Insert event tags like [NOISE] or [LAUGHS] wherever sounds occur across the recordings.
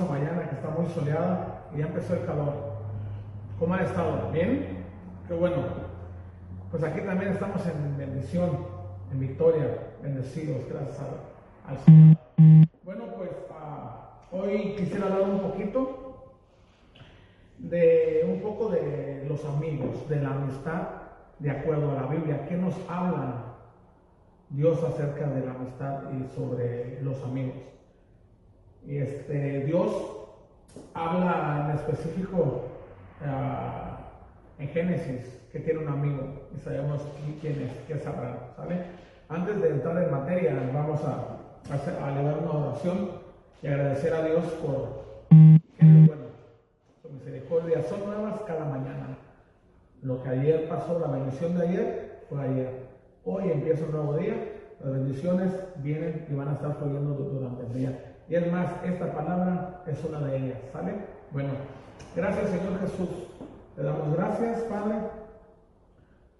hermosa mañana que está muy soleada y ya empezó el calor. ¿Cómo han estado? ¿Bien? Qué bueno. Pues aquí también estamos en bendición, en victoria, bendecidos, gracias al Señor. Bueno, pues ah, hoy quisiera hablar un poquito de un poco de los amigos, de la amistad, de acuerdo a la Biblia. ¿Qué nos hablan Dios acerca de la amistad y sobre los amigos. Y este, Dios habla en específico ah, en Génesis que tiene un amigo y sabemos quién es, qué es Abraham, ¿sale? Antes de entrar en materia, vamos a, hacer, a elevar una oración y agradecer a Dios por que bueno, su misericordia son nuevas cada mañana. Lo que ayer pasó, la bendición de ayer, fue ayer. Hoy empieza un nuevo día, las bendiciones vienen y van a estar fluyendo durante el día. Y es más, esta palabra es una de ellas, ¿sale? Bueno, gracias Señor Jesús. Te damos gracias, Padre,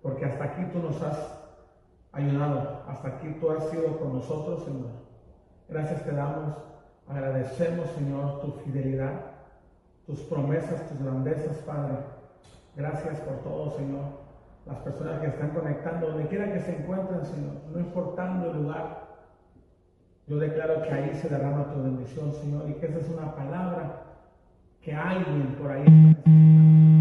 porque hasta aquí tú nos has ayudado, hasta aquí tú has sido con nosotros, Señor. Gracias te damos, agradecemos, Señor, tu fidelidad, tus promesas, tus grandezas, Padre. Gracias por todo, Señor las personas que están conectando, donde quiera que se encuentren, Señor, no importando el lugar, yo declaro que ahí se derrama tu bendición, Señor, y que esa es una palabra que alguien por ahí está necesitando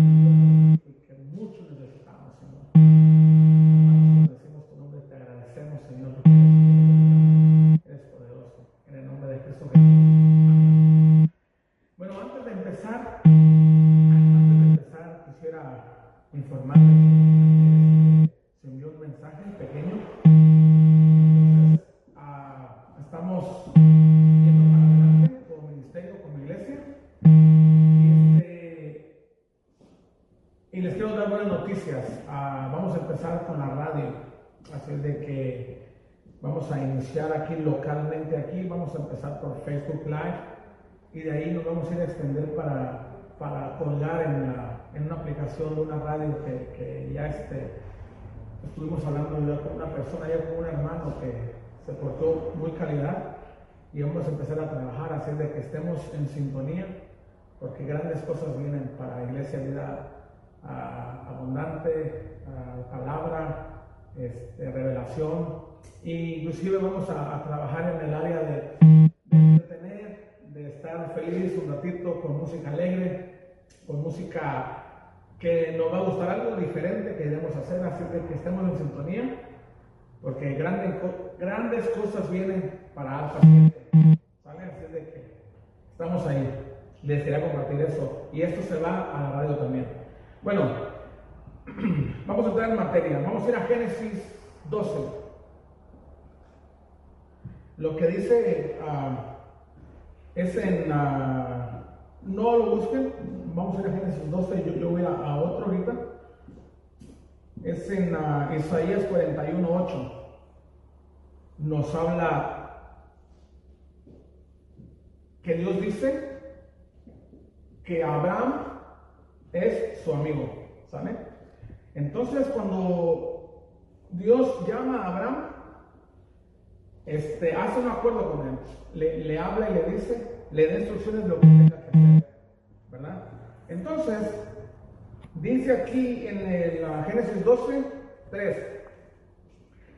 a empezar por Facebook Live y de ahí nos vamos a ir a extender para, para colgar en, una aplicación de una radio que, ya este, estuvimos hablando con una persona, ya con un hermano que se portó muy calidad y vamos a empezar a trabajar, así de que estemos en sintonía, porque grandes cosas vienen para Iglesia Vida Abundante, palabra, este, revelación, e inclusive vamos a, trabajar en el área de, entretener, de estar feliz un ratito con música alegre, con música que nos va a gustar algo diferente que debemos hacer, así que estemos en sintonía, porque grandes, grandes cosas vienen para alta gente. ¿Sale? Así de que estamos ahí. Les quería compartir eso. y esto se va a la radio también. Bueno, [CLEARS THROAT] vamos a entrar en materia. Vamos a ir a Génesis 12. Lo que dice ah, es en... Uh, no lo busquen, vamos a ir a Génesis 12, yo, yo voy a, otro ahorita. Es en uh, Isaías 41, 8. Nos habla que Dios dice que Abraham es su amigo, ¿sabe? Entonces cuando Dios llama a Abraham, este, hace un acuerdo con él, le, le habla y le dice, le da instrucciones de lo que tenga que hacer, ¿verdad? Entonces, dice aquí en el Génesis 12, 3,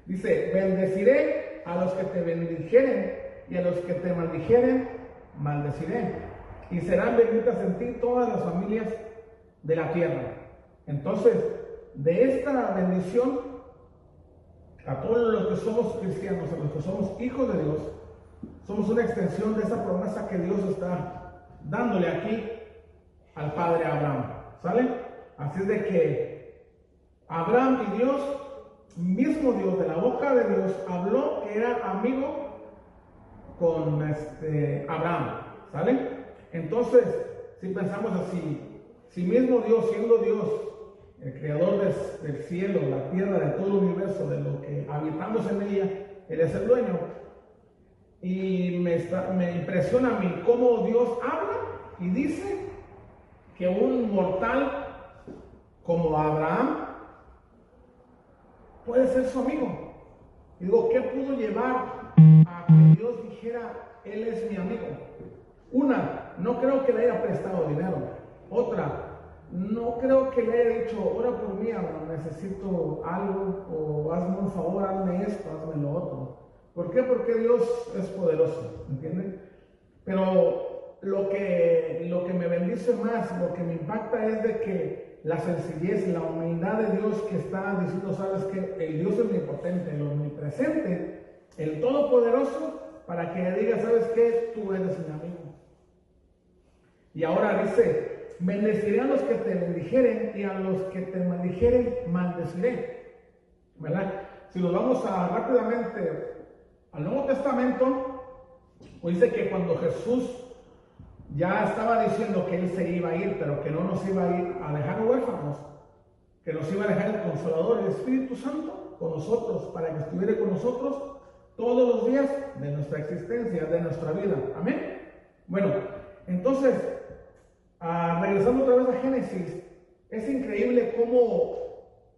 dice, bendeciré a los que te bendijeren y a los que te maldijeren, maldeciré. Y serán benditas en ti todas las familias de la tierra. Entonces, de esta bendición, a todos los que somos cristianos, a los que somos hijos de Dios, somos una extensión de esa promesa que Dios está dándole aquí al padre Abraham. ¿Sale? Así es de que Abraham y Dios, mismo Dios de la boca de Dios, habló que era amigo con este Abraham. ¿Sale? Entonces, si pensamos así, si mismo Dios, siendo Dios, el creador del, cielo, la tierra, de todo el universo, de lo que habitamos en ella, Él es el dueño, y me, me impresiona a mí cómo Dios habla y dice que un mortal como Abraham puede ser su amigo. Y digo, ¿qué pudo llevar a que Dios dijera, Él es mi amigo? Una, no creo que le haya prestado dinero. Otra, no creo que le haya dicho, ora por mí, Abraham, necesito algo, o hazme un favor, hazme esto, hazme lo otro. ¿Por qué? Porque Dios es poderoso, ¿entienden? Pero lo que, lo que me bendice más, lo que me impacta es de que la sencillez, la humildad de Dios que está diciendo, sabes que el Dios omnipotente, el omnipresente, el todopoderoso, para que diga, sabes que tú eres mi amigo. Y ahora dice, bendeciré a los que te bendijeren y a los que te maldijeren, maldeciré. ¿Verdad? Si nos vamos a rápidamente al Nuevo Testamento, pues dice que cuando Jesús ya estaba diciendo que Él se iba a ir, pero que no nos iba a ir a dejar huérfanos, que nos iba a dejar el Consolador, el Espíritu Santo, con nosotros, para que estuviera con nosotros todos los días de nuestra existencia, de nuestra vida. Amén. Bueno, entonces, ah, regresando otra vez a Génesis, es increíble cómo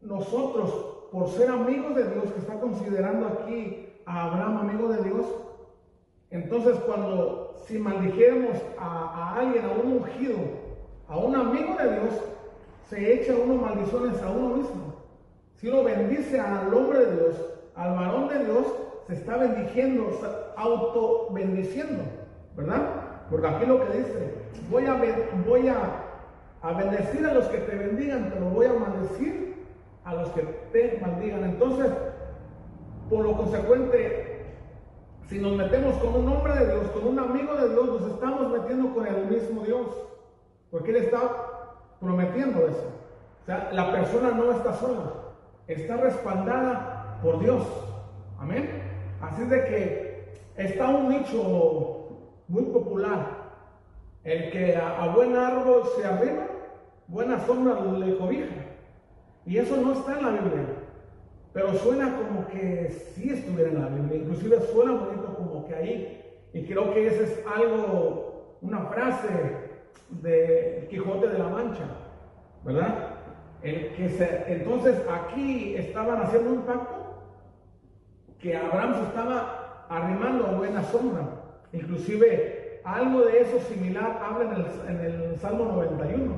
nosotros, por ser amigos de Dios, que está considerando aquí a Abraham, amigo de Dios, entonces cuando si maldijéramos a, alguien, a un ungido, a un amigo de Dios, se echa uno maldiciones a uno mismo. Si uno bendice al hombre de Dios, al varón de Dios, se está bendiciendo, auto bendiciendo, ¿verdad? Porque aquí lo que dice, voy a, voy a, a bendecir a los que te bendigan, pero voy a maldecir a los que te maldigan. Entonces, por lo consecuente, si nos metemos con un hombre de Dios, con un amigo de Dios, nos estamos metiendo con el mismo Dios. Porque Él está prometiendo eso. O sea, la persona no está sola, está respaldada por Dios. Amén. Así de que está un nicho muy popular. El que a, buen árbol se arriba, buena sombra le cobija. Y eso no está en la Biblia. Pero suena como que sí estuviera en la Biblia, inclusive suena bonito como que ahí. Y creo que ese es algo, una frase de Quijote de la Mancha, ¿verdad? El que entonces aquí estaban haciendo un pacto que Abraham se estaba arrimando a buena sombra. Inclusive algo de eso similar habla en el, en el Salmo 91.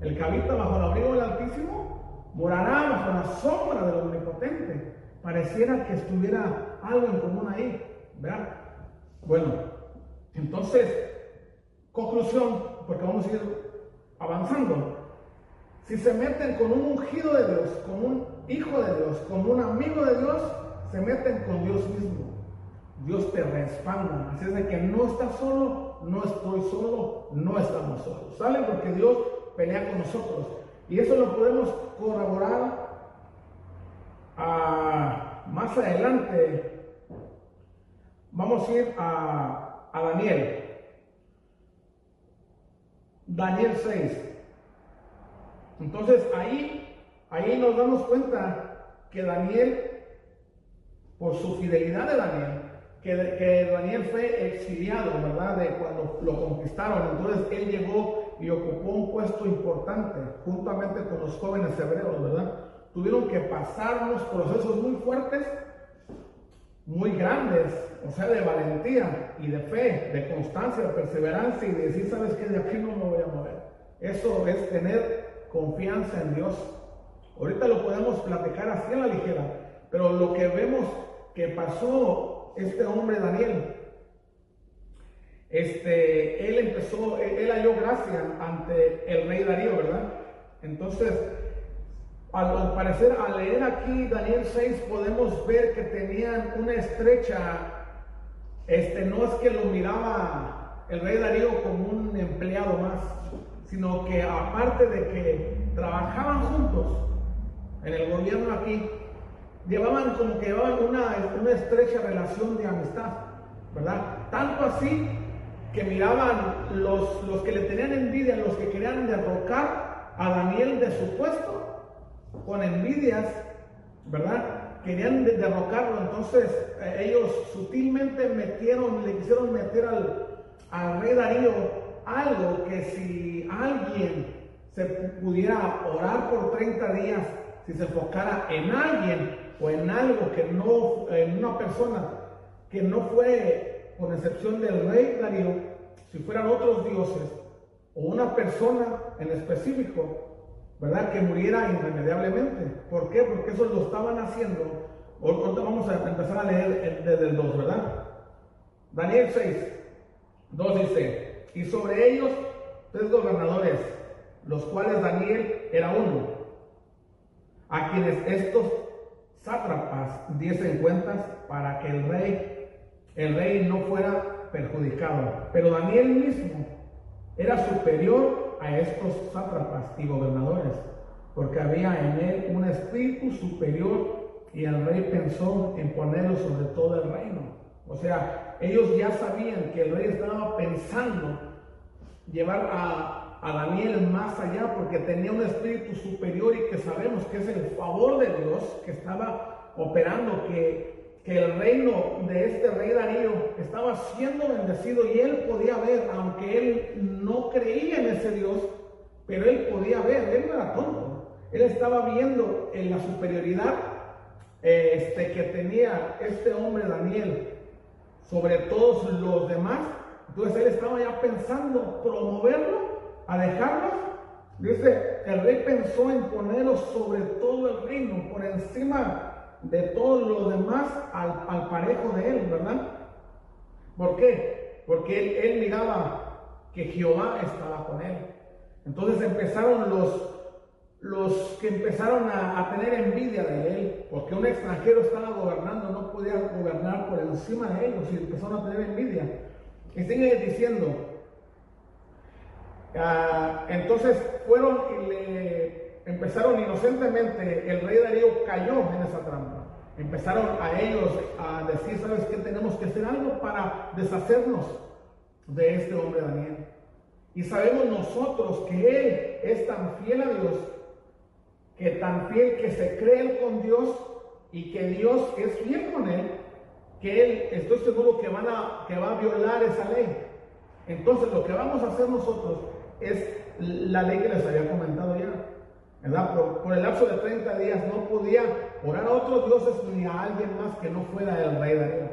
El que habita bajo el abrigo del Altísimo morará bajo la sombra del omnipotente. Pareciera que estuviera algo en común ahí, ¿verdad? Bueno, entonces, conclusión, porque vamos a ir avanzando. Si se meten con un ungido de Dios, con un hijo de Dios, con un amigo de Dios, se meten con Dios mismo. Dios te respalda. Así es de que no estás solo, no estoy solo, no estamos solos. ¿Sale? Porque Dios pelea con nosotros. Y eso lo podemos corroborar ah, más adelante. Vamos a ir a, a Daniel. Daniel 6. Entonces ahí, ahí nos damos cuenta que Daniel, por su fidelidad de Daniel, que, Daniel fue exiliado, ¿verdad? De cuando lo conquistaron. Entonces él llegó y ocupó un puesto importante juntamente con los jóvenes hebreos, ¿verdad? Tuvieron que pasar unos procesos muy fuertes, muy grandes, o sea, de valentía y de fe, de constancia, de perseverancia y de decir, ¿sabes qué? De aquí no me voy a mover. Eso es tener confianza en Dios. Ahorita lo podemos platicar así a la ligera, pero lo que vemos que pasó este hombre Daniel, este, él empezó, él, halló gracia ante el rey Darío, ¿verdad? Entonces, al, parecer, al leer aquí Daniel 6, podemos ver que tenían una estrecha, este, no es que lo miraba el rey Darío como un empleado más, sino que aparte de que trabajaban juntos en el gobierno aquí, llevaban como que llevaban una, una estrecha relación de amistad, ¿verdad? Tanto así que miraban los, los que le tenían envidia, los que querían derrocar a Daniel de su puesto, con envidias, ¿verdad? Querían derrocarlo, entonces eh, ellos sutilmente metieron, le quisieron meter al, al rey Darío algo que si alguien se pudiera orar por 30 días, si se enfocara en alguien, o en algo que no, en una persona que no fue, con excepción del rey Darío, si fueran otros dioses, o una persona en específico, ¿verdad? Que muriera irremediablemente. ¿Por qué? Porque eso lo estaban haciendo. Ahorita vamos a empezar a leer desde el 2, ¿verdad? Daniel 6, 2 dice, y sobre ellos tres gobernadores, los cuales Daniel era uno, a quienes estos sátrapas diesen cuentas para que el rey, el rey no fuera perjudicado. Pero Daniel mismo era superior a estos sátrapas y gobernadores, porque había en él un espíritu superior y el rey pensó en ponerlo sobre todo el reino. O sea, ellos ya sabían que el rey estaba pensando llevar a, a Daniel más allá porque tenía un espíritu superior y que sabemos que es el favor de Dios que estaba operando, que, que el reino de este rey Darío estaba siendo bendecido y él podía ver, aunque él no creía en ese Dios, pero él podía ver, él no era tonto, él estaba viendo en la superioridad este, que tenía este hombre Daniel sobre todos los demás. Entonces él estaba ya pensando promoverlo a dejarlos, dice, el rey pensó en ponerlos sobre todo el reino, por encima de todos los demás al, parejo de él, ¿verdad? ¿Por qué? Porque él, miraba que Jehová estaba con él. Entonces empezaron los, los que empezaron a, a, tener envidia de él, porque un extranjero estaba gobernando, no podía gobernar por encima de ellos y empezaron a tener envidia. Y sigue diciendo, Ah, entonces fueron y le empezaron inocentemente, el rey Darío cayó en esa trampa. Empezaron a ellos a decir, ¿sabes qué? Tenemos que hacer algo para deshacernos de este hombre Daniel. Y sabemos nosotros que él es tan fiel a Dios, que tan fiel que se cree con Dios y que Dios es fiel con él, que él, estoy seguro que, van a, que va a violar esa ley. Entonces lo que vamos a hacer nosotros es la ley que les había comentado ya. ¿verdad? Por, el lapso de 30 días no podía orar a otros dioses ni a alguien más que no fuera el rey Daniel.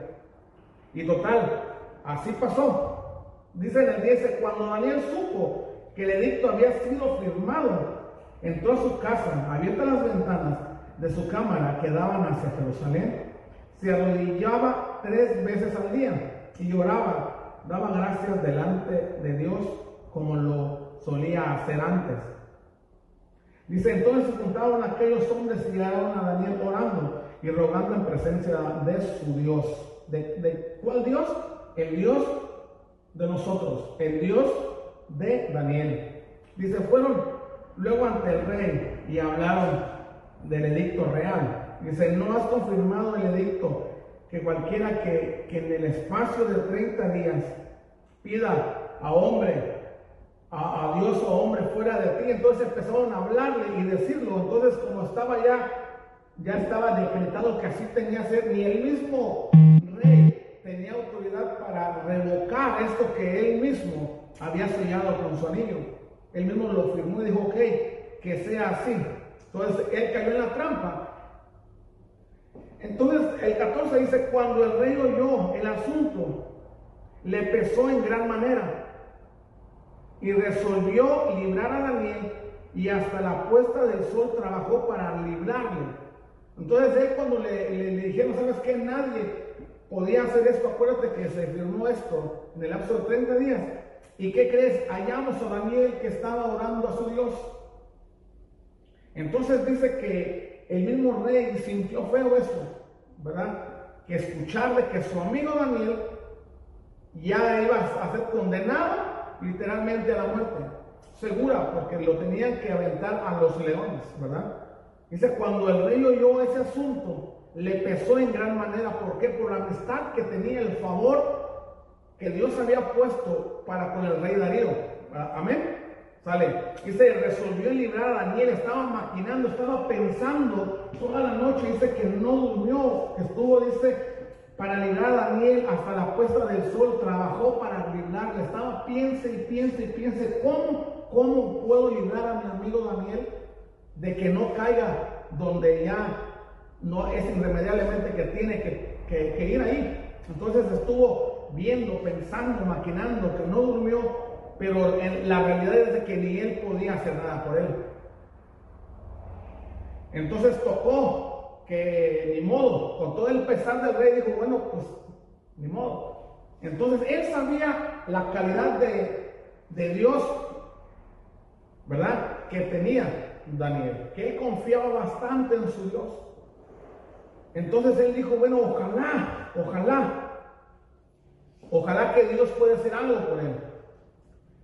Y total, así pasó. Dice en el 10, cuando Daniel supo que el edicto había sido firmado, entró a su casa, abierta las ventanas de su cámara que daban hacia Jerusalén, se arrodillaba tres veces al día y lloraba, daba gracias delante de Dios como lo solía hacer antes. Dice, entonces se juntaron aquellos hombres y llegaron a Daniel orando y rogando en presencia de su Dios. ¿De, cuál Dios? El Dios de nosotros, el Dios de Daniel. Dice, fueron luego ante el rey y hablaron del edicto real. Dice, no has confirmado el edicto que cualquiera que, que en el espacio de 30 días pida a hombre, a, Dios o hombre fuera de ti, entonces empezaron a hablarle y decirlo. Entonces, como estaba ya, ya estaba decretado que así tenía que ser, ni el mismo rey tenía autoridad para revocar esto que él mismo había sellado con su anillo. Él mismo lo firmó y dijo, ok, que sea así. Entonces, él cayó en la trampa. Entonces, el 14 dice, cuando el rey oyó el asunto, le pesó en gran manera y resolvió librar a Daniel y hasta la puesta del sol trabajó para librarle. Entonces él cuando le, le, dijeron, ¿sabes qué? Nadie podía hacer esto, acuérdate que se firmó esto en el lapso de 30 días. ¿Y qué crees? Hallamos a Daniel que estaba orando a su Dios. Entonces dice que el mismo rey sintió feo eso, ¿verdad? Que escucharle que su amigo Daniel ya iba a ser condenado literalmente a la muerte. Segura, porque lo tenían que aventar a los leones, ¿verdad? Dice, cuando el rey oyó ese asunto, le pesó en gran manera. ¿Por qué? Por la amistad que tenía, el favor que Dios había puesto para con el rey Darío. Amén. Sale. Dice, resolvió librar a Daniel, estaba maquinando, estaba pensando toda la noche. Dice que no durmió, que estuvo, dice, para librar a Daniel hasta la puesta del sol, trabajó para librarle. Estaba piense y piense y piense, ¿cómo, ¿cómo puedo librar a mi amigo Daniel de que no caiga donde ya no es irremediablemente que tiene que, que, ir ahí? Entonces estuvo viendo, pensando, maquinando, que no durmió, pero en, la realidad es que ni él podía hacer nada por él. Entonces tocó que ni modo, con todo el pesar del rey, dijo, bueno, pues ni modo. Entonces él sabía la calidad de, de Dios, ¿verdad? Que tenía Daniel, que él confiaba bastante en su Dios. Entonces él dijo, bueno, ojalá, ojalá, ojalá que Dios pueda hacer algo por él.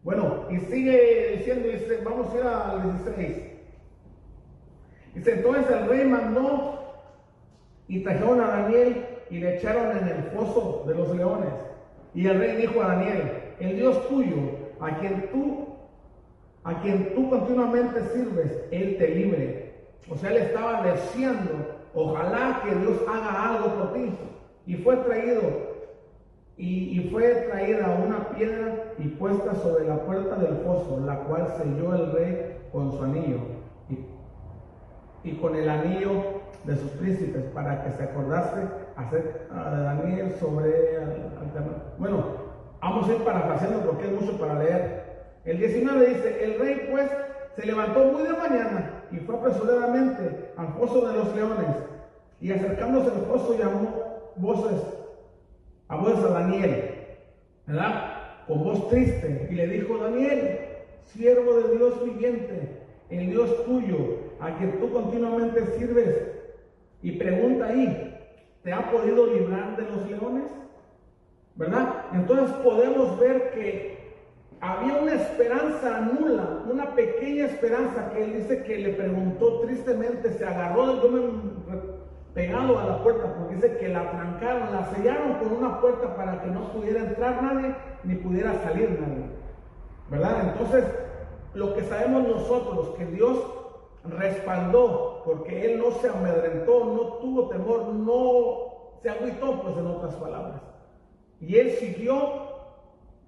Bueno, y sigue diciendo, dice, vamos a ir al 16. Dice, entonces el rey mandó y trajeron a Daniel y le echaron en el foso de los leones. Y el rey dijo a Daniel, el Dios tuyo, a quien tú, a quien tú continuamente sirves, él te libre. O sea, él estaba deseando, ojalá que Dios haga algo por ti. Y fue traído, y, y fue traída una piedra y puesta sobre la puerta del foso, la cual selló el rey con su anillo. Y, y con el anillo de sus príncipes para que se acordase hacer a Daniel sobre bueno vamos a ir parafraseando porque es mucho para leer. El 19 dice el rey pues se levantó muy de mañana y fue apresuradamente al foso de los leones. Y acercándose al foso llamó voces a voces a Daniel ¿verdad? con voz triste. Y le dijo Daniel siervo de Dios viviente el Dios tuyo a quien tú continuamente sirves y pregunta ahí, ¿te ha podido librar de los leones? ¿Verdad? Entonces podemos ver que había una esperanza nula, una pequeña esperanza que él dice que le preguntó tristemente, se agarró, yo me pegado a la puerta porque dice que la trancaron, la sellaron con una puerta para que no pudiera entrar nadie ni pudiera salir nadie. ¿Verdad? Entonces, lo que sabemos nosotros, que Dios respaldó, porque él no se amedrentó, no tuvo temor, no se agüitó, pues en otras palabras. Y él siguió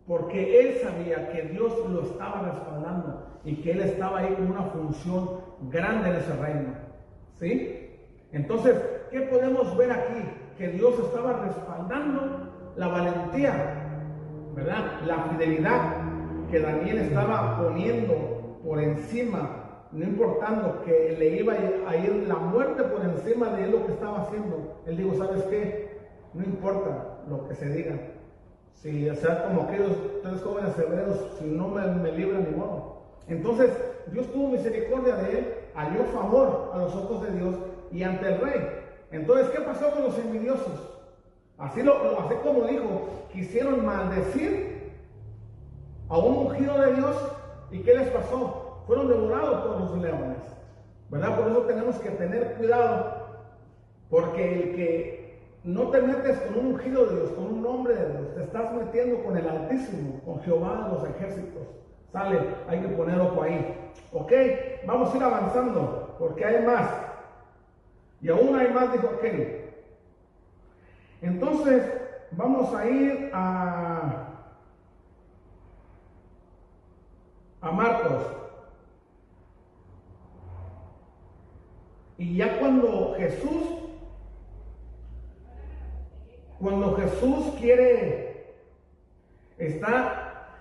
porque él sabía que Dios lo estaba respaldando y que él estaba ahí con una función grande en ese reino. ¿Sí? Entonces, ¿qué podemos ver aquí? Que Dios estaba respaldando la valentía, ¿verdad? La fidelidad que Daniel estaba poniendo por encima no importando que le iba a ir la muerte por encima de él lo que estaba haciendo, él dijo, ¿sabes qué? No importa lo que se diga. Si, sea, como aquellos tres jóvenes hebreos, si no me, me libran ni modo. Entonces, Dios tuvo misericordia de él, halló favor a los ojos de Dios y ante el rey. Entonces, ¿qué pasó con los envidiosos? Así, lo, como dijo, quisieron maldecir a un ungido de Dios. ¿Y qué les pasó? Fueron devorados por los leones. ¿Verdad? Por eso tenemos que tener cuidado. Porque el que no te metes con un ungido de Dios, con un hombre de Dios, te estás metiendo con el Altísimo, con Jehová de los ejércitos. Sale, hay que poner ojo ahí. Ok, vamos a ir avanzando, porque hay más. Y aún hay más, dijo aquel. Entonces, vamos a ir a, a Marcos. Y ya cuando Jesús, cuando Jesús quiere, está,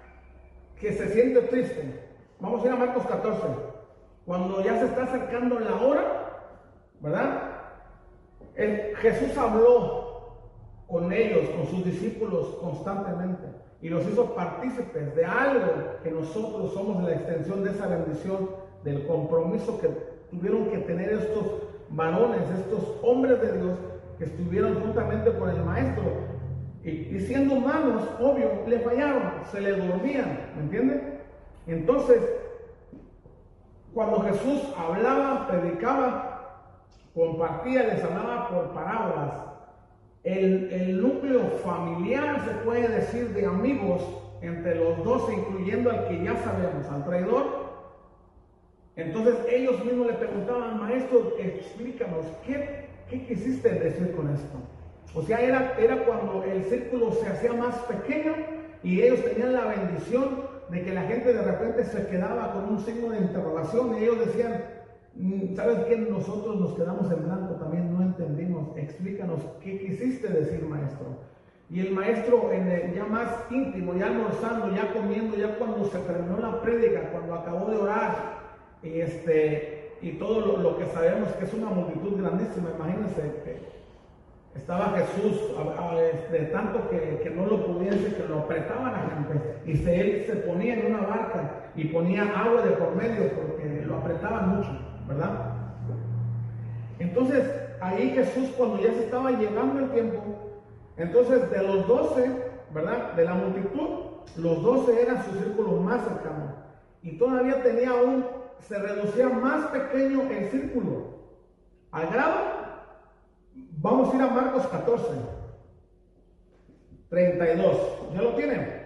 que se siente triste. Vamos a ir a Marcos 14. Cuando ya se está acercando la hora, ¿verdad? Jesús habló con ellos, con sus discípulos constantemente y los hizo partícipes de algo que nosotros somos la extensión de esa bendición, del compromiso que tuvieron que tener estos varones, estos hombres de Dios que estuvieron juntamente con el maestro. Y, siendo humanos, obvio, le fallaron, se le dormían, ¿me entienden? Entonces, cuando Jesús hablaba, predicaba, compartía, les hablaba por parábolas, el, el núcleo familiar, se puede decir, de amigos entre los dos, incluyendo al que ya sabemos, al traidor, entonces ellos mismos le preguntaban, maestro, explícanos, ¿qué, qué quisiste decir con esto? O sea, era, era cuando el círculo se hacía más pequeño y ellos tenían la bendición de que la gente de repente se quedaba con un signo de interrogación y ellos decían, mm, ¿sabes qué? Nosotros nos quedamos en blanco, también no entendimos, explícanos qué quisiste decir, maestro. Y el maestro en ya más íntimo, ya almorzando, ya comiendo, ya cuando se terminó la prédica, cuando acabó de orar, este, y todo lo, que sabemos que es una multitud grandísima, imagínense que estaba Jesús, de tanto que, no lo pudiese, que lo apretaban a gente. Y se, él se ponía en una barca y ponía agua de por medio porque lo apretaban mucho, ¿verdad? Entonces, ahí Jesús, cuando ya se estaba llegando el tiempo, entonces de los doce, ¿verdad? De la multitud, los doce eran su círculo más cercano. Y todavía tenía un, se reducía más pequeño el círculo. Al grado Vamos a ir a Marcos 14, 32. ¿Ya lo tienen?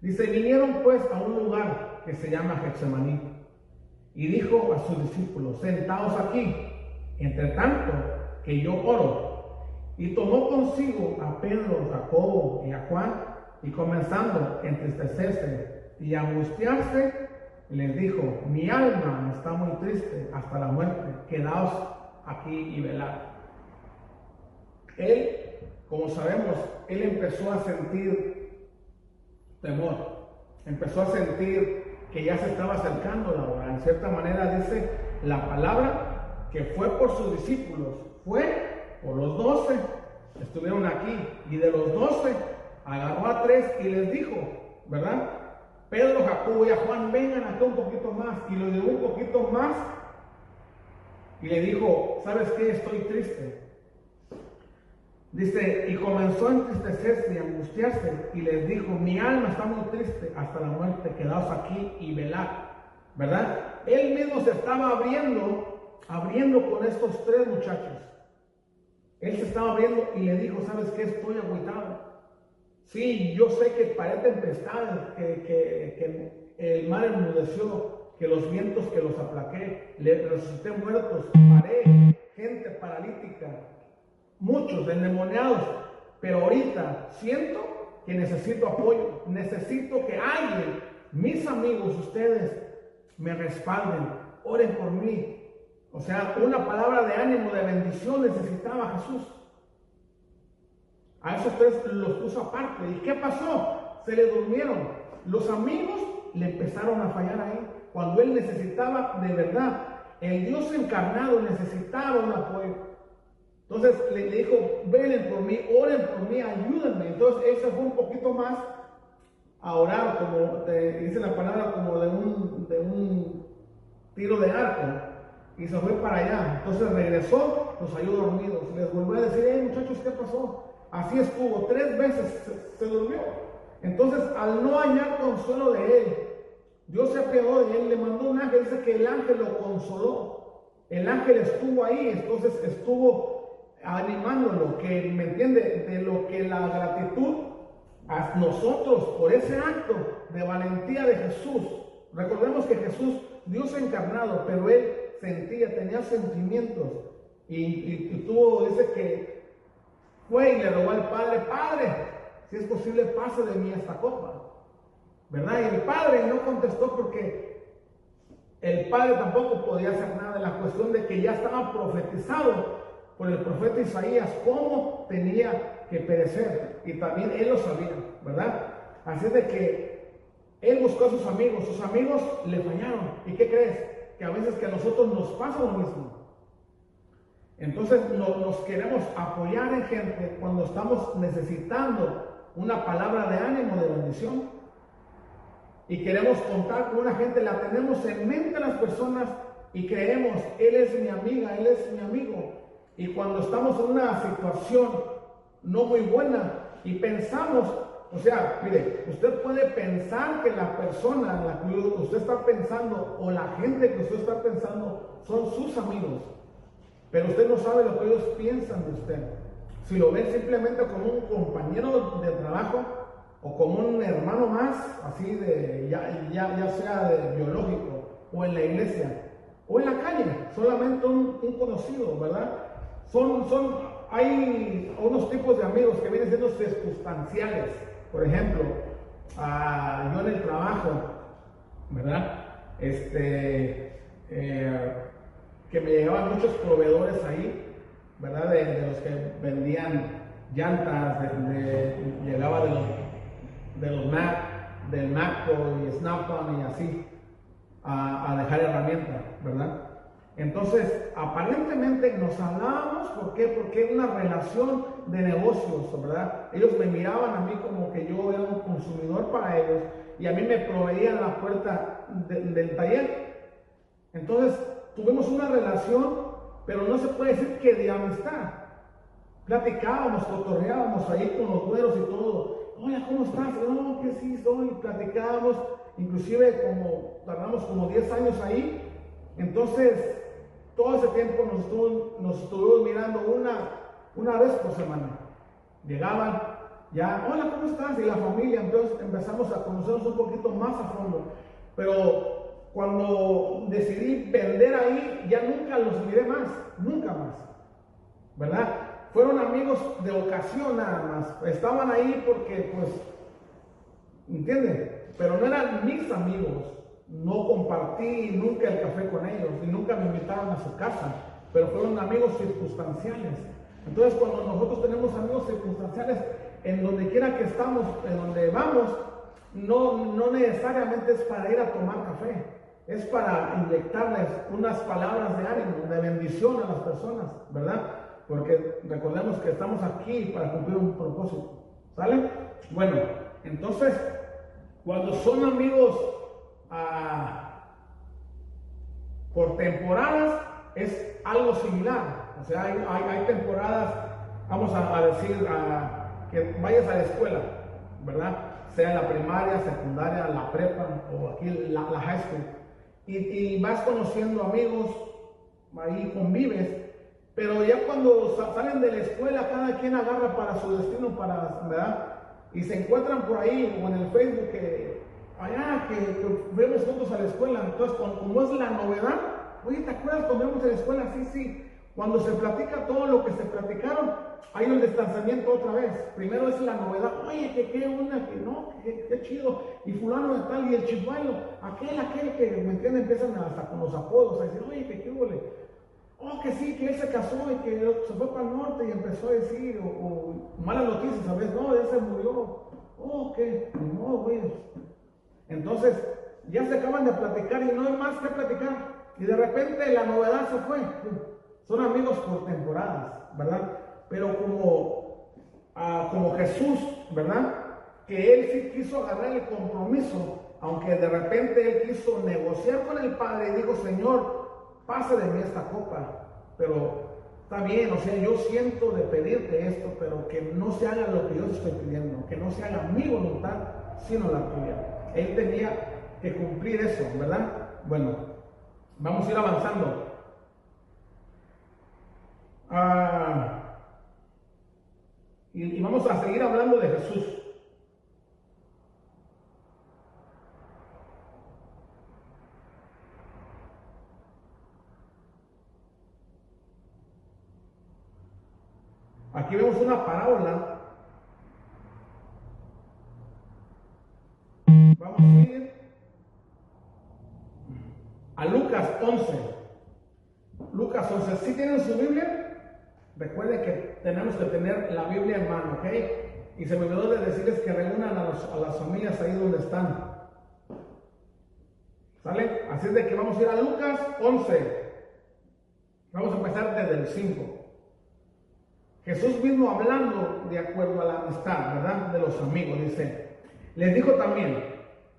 Dice, vinieron pues a un lugar que se llama Getsemaní y dijo a sus discípulos, sentaos aquí, entre tanto que yo oro. Y tomó consigo a Pedro, Jacobo y a Juan, y comenzando a entristecerse y angustiarse, les dijo, mi alma está muy triste hasta la muerte, quedaos aquí y velar. Él, como sabemos, él empezó a sentir temor, empezó a sentir que ya se estaba acercando la hora. En cierta manera dice la palabra que fue por sus discípulos, fue por los doce, estuvieron aquí, y de los doce agarró a tres y les dijo, ¿verdad? Pedro, Jacobo y a Juan, vengan acá un poquito más, y lo llevó un poquito más y le dijo, ¿sabes qué? Estoy triste. Dice, y comenzó a entristecerse y angustiarse y les dijo, mi alma está muy triste hasta la muerte, quedaos aquí y velad. ¿Verdad? Él mismo se estaba abriendo, abriendo con estos tres muchachos. Él se estaba abriendo y le dijo, ¿sabes qué? Estoy agüitado. Sí, yo sé que para tempestad, que, que, que el mar enmudeció, que los vientos que los aplaqué, le resucité muertos, paré gente paralítica, muchos endemoniados, pero ahorita siento que necesito apoyo, necesito que alguien, mis amigos, ustedes, me respalden, oren por mí. O sea, una palabra de ánimo, de bendición necesitaba Jesús. A esos tres los puso aparte. ¿Y qué pasó? Se le durmieron. Los amigos le empezaron a fallar a él cuando él necesitaba de verdad. El Dios encarnado necesitaba un apoyo. Entonces le, dijo, velen por mí, oren por mí, ayúdenme. Entonces él se fue un poquito más a orar, como dice la palabra, como de un, de un tiro de arco. Y se fue para allá. Entonces regresó, los halló dormidos. Les volvió a decir, hey muchachos, ¿qué pasó? Así estuvo, tres veces se, durmió. Entonces, al no hallar consuelo de él, Dios se apiadó de él, le mandó un ángel, dice que el ángel lo consoló. El ángel estuvo ahí, entonces estuvo animándolo, que me entiende, de lo que la gratitud a nosotros por ese acto de valentía de Jesús. Recordemos que Jesús, Dios encarnado, pero él sentía, tenía sentimientos y, tuvo, dice que fue y le rogó al Padre, Padre, si es posible, pase de mí esta copa. ¿Verdad? Y el Padre no contestó porque el Padre tampoco podía hacer nada en la cuestión de que ya estaba profetizado por el profeta Isaías cómo tenía que perecer. Y también él lo sabía, ¿verdad? Así de que él buscó a sus amigos, sus amigos le fallaron. ¿Y qué crees? Que a veces que a nosotros nos pasa lo mismo. Entonces nos queremos apoyar en gente cuando estamos necesitando una palabra de ánimo, de bendición. Y queremos contar con una gente, la tenemos en mente a las personas y creemos, Él es mi amiga, Él es mi amigo. Y cuando estamos en una situación no muy buena y pensamos, o sea, mire, usted puede pensar que la persona en la que usted está pensando o la gente que usted está pensando son sus amigos. Pero usted no sabe lo que ellos piensan de usted. Si lo ven simplemente como un compañero de trabajo o como un hermano más, así de, ya, ya, sea de biológico o en la iglesia o en la calle, solamente un, conocido, ¿verdad? Son, son, hay unos tipos de amigos que vienen siendo circunstanciales. Por ejemplo, ah, yo en el trabajo, ¿verdad? Este, eh, que me llegaban muchos proveedores ahí, ¿verdad? De, los que vendían llantas, llegaba de los, de los Mac, del Macco y Snap-on y así, a, dejar herramientas, ¿verdad? Entonces, aparentemente nos hablábamos, ¿por qué? Porque una relación de negocios, ¿verdad? Ellos me miraban a mí como que yo era un consumidor para ellos y a mí me proveían la puerta del taller. Entonces, tuvimos una relación, pero no se puede decir que de amistad. Platicábamos, cotorreábamos ahí con los güeros y todo. Hola, ¿cómo estás? No, que sí, soy. Platicábamos, inclusive como tardamos como 10 años ahí. Entonces, todo ese tiempo nos, nos estuvimos mirando una, una vez por semana. Llegaban, ya, hola, ¿cómo estás? Y la familia, entonces empezamos a conocernos un poquito más a fondo. Pero cuando decidí vender ahí, ya nunca los miré más, nunca más. ¿Verdad? Fueron amigos de ocasión nada más. Estaban ahí porque, pues, ¿entienden? Pero no eran mis amigos. No compartí nunca el café con ellos y nunca me invitaron a su casa. Pero fueron amigos circunstanciales. Entonces, cuando nosotros tenemos amigos circunstanciales, en donde quiera que estamos, en donde vamos, no, no necesariamente es para ir a tomar café, es para inyectarles unas palabras de ánimo, de bendición a las personas, ¿verdad? Porque recordemos que estamos aquí para cumplir un propósito, ¿sale? Bueno, entonces, cuando son amigos ah, por temporadas, es algo similar. O sea, hay, temporadas, vamos a, decir, que vayas a la escuela, ¿verdad? sea la primaria, secundaria, la prepa o aquí la, high school. Y, vas conociendo amigos, ahí convives, pero ya cuando salen de la escuela, cada quien agarra para su destino, para, ¿verdad? Y se encuentran por ahí o en el Facebook que, allá, que, que vemos juntos a la escuela. Entonces, como es la novedad, oye, ¿te acuerdas cuando vemos a la escuela? Sí, sí. Cuando se platica todo lo que se platicaron, hay un distanciamiento otra vez. Primero es la novedad, oye, que qué una, que no, que chido, y fulano de tal, y el chihuahua, aquel, aquel que, ¿me entienden? Empiezan hasta con los apodos, a decir, oye, que qué huele. Oh, que sí, que él se casó y que se fue para el norte y empezó a decir, o, malas noticias, ¿sabes? No, él se murió. Oh, que, no, güey. Entonces, ya se acaban de platicar y no hay más que platicar. Y de repente la novedad se fue. Son amigos por temporadas, ¿verdad? Pero como, ah, como Jesús, ¿verdad? Que él sí quiso agarrar el compromiso, aunque de repente él quiso negociar con el Padre y dijo, Señor, pase de mí esta copa, pero está bien, o sea, yo siento de pedirte esto, pero que no se haga lo que yo estoy pidiendo, que no se haga mi voluntad, sino la tuya. Él tenía que cumplir eso, ¿verdad? Bueno, vamos a ir avanzando. Ah, y vamos a seguir hablando de Jesús. Aquí vemos una parábola. Vamos a ir a Lucas 11. Lucas 11. Si tienen su Biblia, recuerden que tenemos que tener la Biblia en mano, ¿ok? Y se me olvidó de decirles que reúnan a, a las familias ahí donde están. ¿Sale? Así es de que vamos a ir a Lucas 11. Vamos a empezar desde el 5. Jesús mismo hablando de acuerdo a la amistad, ¿verdad? De los amigos, dice, les dijo también,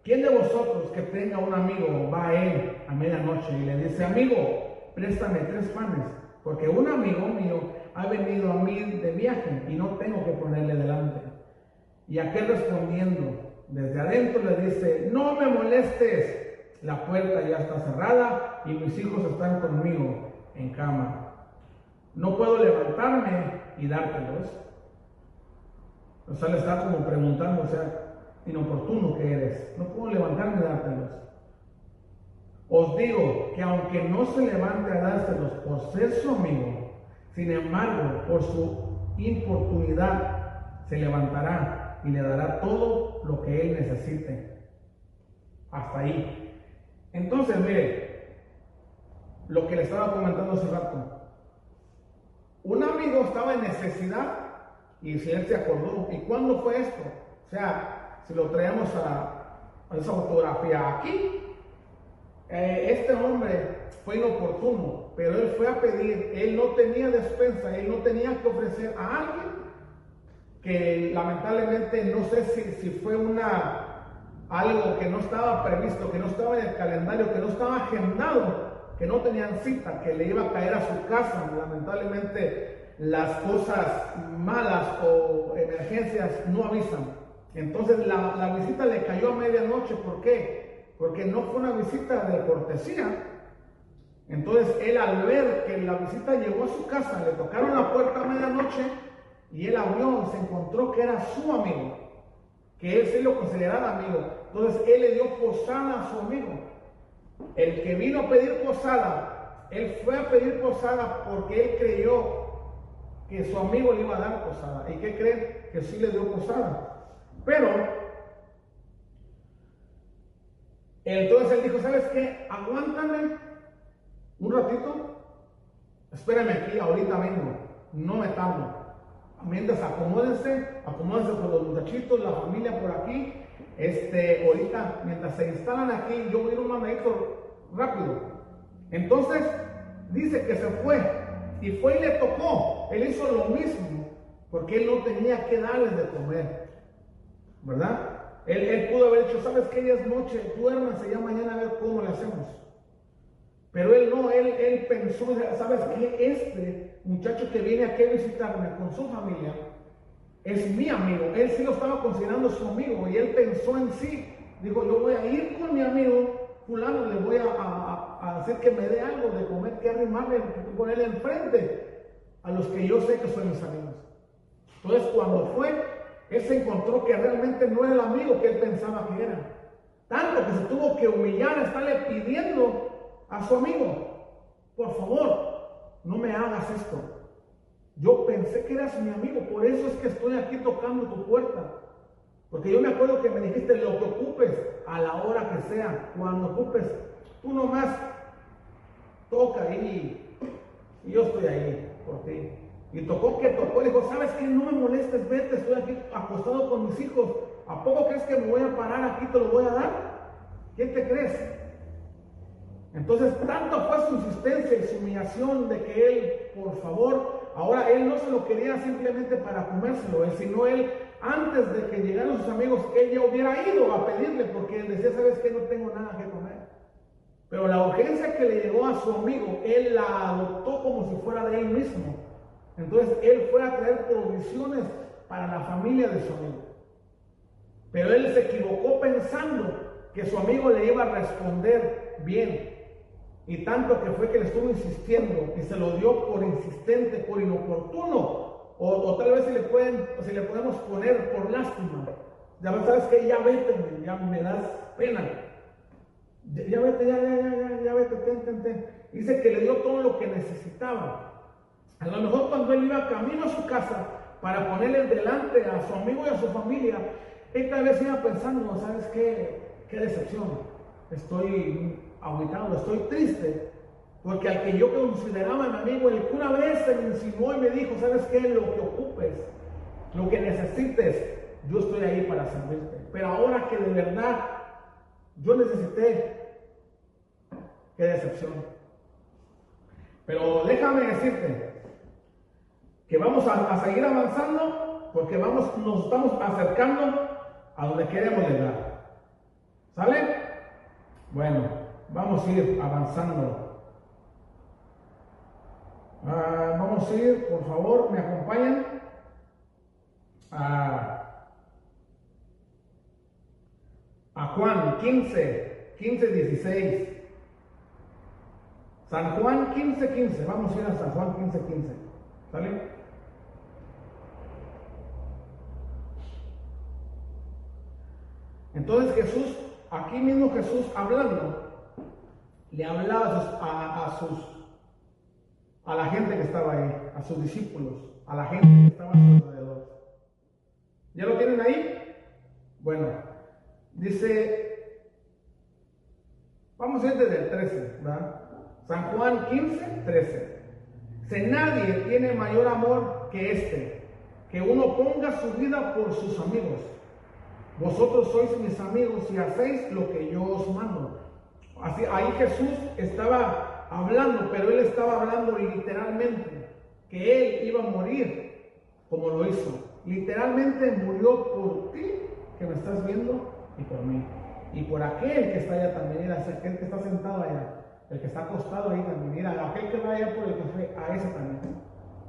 ¿quién de vosotros que tenga un amigo va a él a medianoche y le dice, amigo, préstame tres panes, porque un amigo mío ha venido a mí de viaje y no tengo que ponerle delante? Y aquel respondiendo, desde adentro le dice, no me molestes, la puerta ya está cerrada y mis hijos están conmigo en cama. No puedo levantarme y dártelos. O sea, le está como preguntando, o sea, inoportuno que eres. No puedo levantarme y dártelos. Os digo que aunque no se levante a dárselos por ser su amigo, sin embargo, por su importunidad, se levantará y le dará todo lo que él necesite. Hasta ahí. Entonces, mire, lo que le estaba comentando hace rato. Un amigo estaba en necesidad y si él se acordó. ¿Y cuándo fue esto? O sea, si lo traemos a, esa fotografía aquí, eh, este hombre fue inoportuno, pero él fue a pedir, él no tenía despensa, él no tenía que ofrecer a alguien que lamentablemente no sé si, si fue una algo que no estaba previsto, que no estaba en el calendario, que no estaba agendado, que no tenían cita, que le iba a caer a su casa. Lamentablemente las cosas malas o emergencias no avisan. Entonces la, visita le cayó a medianoche. ¿Por qué? Porque no fue una visita de cortesía. Entonces él al ver que la visita llegó a su casa, le tocaron la puerta a medianoche y él abrió se encontró que era su amigo, que él se lo consideraba amigo. Entonces él le dio posada a su amigo. El que vino a pedir posada, él fue a pedir posada porque él creyó que su amigo le iba a dar posada. ¿Y qué creen? Que sí le dio posada. Pero, entonces él dijo, ¿sabes qué? Aguántame un ratito. Espérame aquí, ahorita vengo. No me tardo. Mientras acomódense, acomódense con los muchachitos, la familia por aquí este, ahorita, mientras se instalan aquí, yo voy a ir un mandadito rápido. Entonces, dice que se fue y fue y le tocó. Él hizo lo mismo porque él no tenía que darles de comer. ¿Verdad? Él, pudo haber dicho, ¿sabes qué? Ya es noche, duérmanse ya mañana a ver cómo le hacemos. Pero él no, él, él pensó, ¿sabes qué? Este muchacho que viene aquí a visitarme con su familia, es mi amigo. Él sí lo estaba considerando su amigo y él pensó en sí. Dijo, yo voy a ir con mi amigo fulano, le voy a, hacer que me dé algo de comer, que arrimarle, ponerle enfrente a los que yo sé que son mis amigos. Entonces cuando fue, él se encontró que realmente no era el amigo que él pensaba que era. Tanto que se tuvo que humillar, estarle pidiendo a su amigo, por favor, no me hagas esto. Yo pensé que eras mi amigo, por eso es que estoy aquí tocando tu puerta. Porque yo me acuerdo que me dijiste lo que ocupes a la hora que sea, cuando ocupes, tú nomás toca ahí y yo estoy ahí por ti. Y tocó que tocó, le dijo, ¿sabes qué? No me molestes, vete, estoy aquí acostado con mis hijos. ¿A poco crees que me voy a parar aquí te lo voy a dar? ¿Quién te crees? Entonces, tanto fue su insistencia y su humillación de que él, por favor, Ahora él no se lo quería simplemente para comérselo, sino él, antes de que llegaran sus amigos, él ya hubiera ido a pedirle porque él decía, ¿sabes que No tengo nada que comer. Pero la urgencia que le llegó a su amigo, él la adoptó como si fuera de él mismo. Entonces él fue a traer provisiones para la familia de su amigo. Pero él se equivocó pensando que su amigo le iba a responder bien. Y tanto que fue que le estuvo insistiendo y se lo dio por insistente, por inoportuno. O, tal vez si le, pueden, o si le podemos poner por lástima. Ya sabes que ya vete, ya me das pena. Ya, vete, ya, ya, ya, ya, vete, ten, ten, ten. Dice que le dio todo lo que necesitaba. A lo mejor cuando él iba camino a su casa para ponerle delante a su amigo y a su familia, él tal vez iba pensando, ¿sabes qué? Qué decepción. Estoy aguitado, estoy triste. Porque al que yo consideraba mi amigo, el que una vez se me insinuó y me dijo, ¿sabes qué? Lo que ocupes, lo que necesites, yo estoy ahí para servirte. Pero ahora que de verdad yo necesité, qué decepción. Pero déjame decirte que vamos a, seguir avanzando porque vamos, nos estamos acercando a donde queremos llegar. ¿Sale? Bueno, vamos a ir avanzando. Ah, vamos a ir, por favor, me acompañan a a Juan 15, 15, 16. San Juan 15, 15. Vamos a ir a San Juan 15, 15. ¿Sale? Entonces Jesús, aquí mismo Jesús hablando, le hablaba a, a, sus, a la gente que estaba ahí, a sus discípulos, a la gente que estaba a su alrededor. ¿Ya lo tienen ahí? Bueno, Dice, vamos a ir desde el 13, ¿verdad? San Juan 15, 13. Si nadie tiene mayor amor que este, que uno ponga su vida por sus amigos. Vosotros sois mis amigos y hacéis lo que yo os mando. Así, ahí Jesús estaba hablando, pero él estaba hablando literalmente, que él iba a morir como lo hizo. Literalmente murió por ti, que me estás viendo, y por mí. Y por aquel que está allá también, aquel que está sentado allá, el que está acostado ahí también, mira, aquel que va allá por el café, a ese también.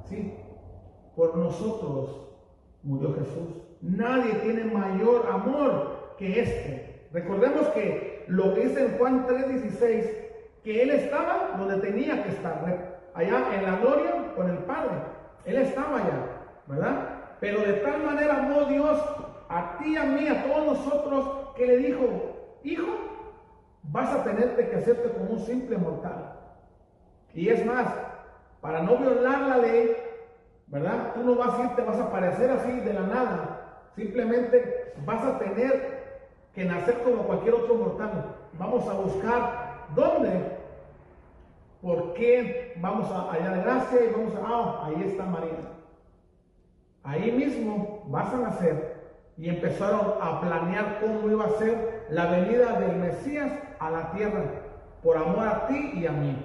Sí, por nosotros murió Jesús. Nadie tiene mayor amor que este. Recordemos que lo que dice en Juan 3:16, que él estaba donde tenía que estar, allá en la gloria con el Padre. Él estaba allá, ¿verdad? Pero de tal manera amó Dios a ti, a mí, a todos nosotros, que le dijo, hijo, vas a tenerte que hacerte como un simple mortal. Y es más, para no violar la ley, ¿verdad? Tú no vas a ir, te vas a aparecer así de la nada. Simplemente vas a tener que nacer como cualquier otro mortal. Vamos a buscar dónde, por qué vamos a, de gracia y vamos a, ah, ahí está María. Ahí mismo vas a nacer y empezaron a planear cómo iba a ser la venida del Mesías a la tierra, por amor a ti y a mí,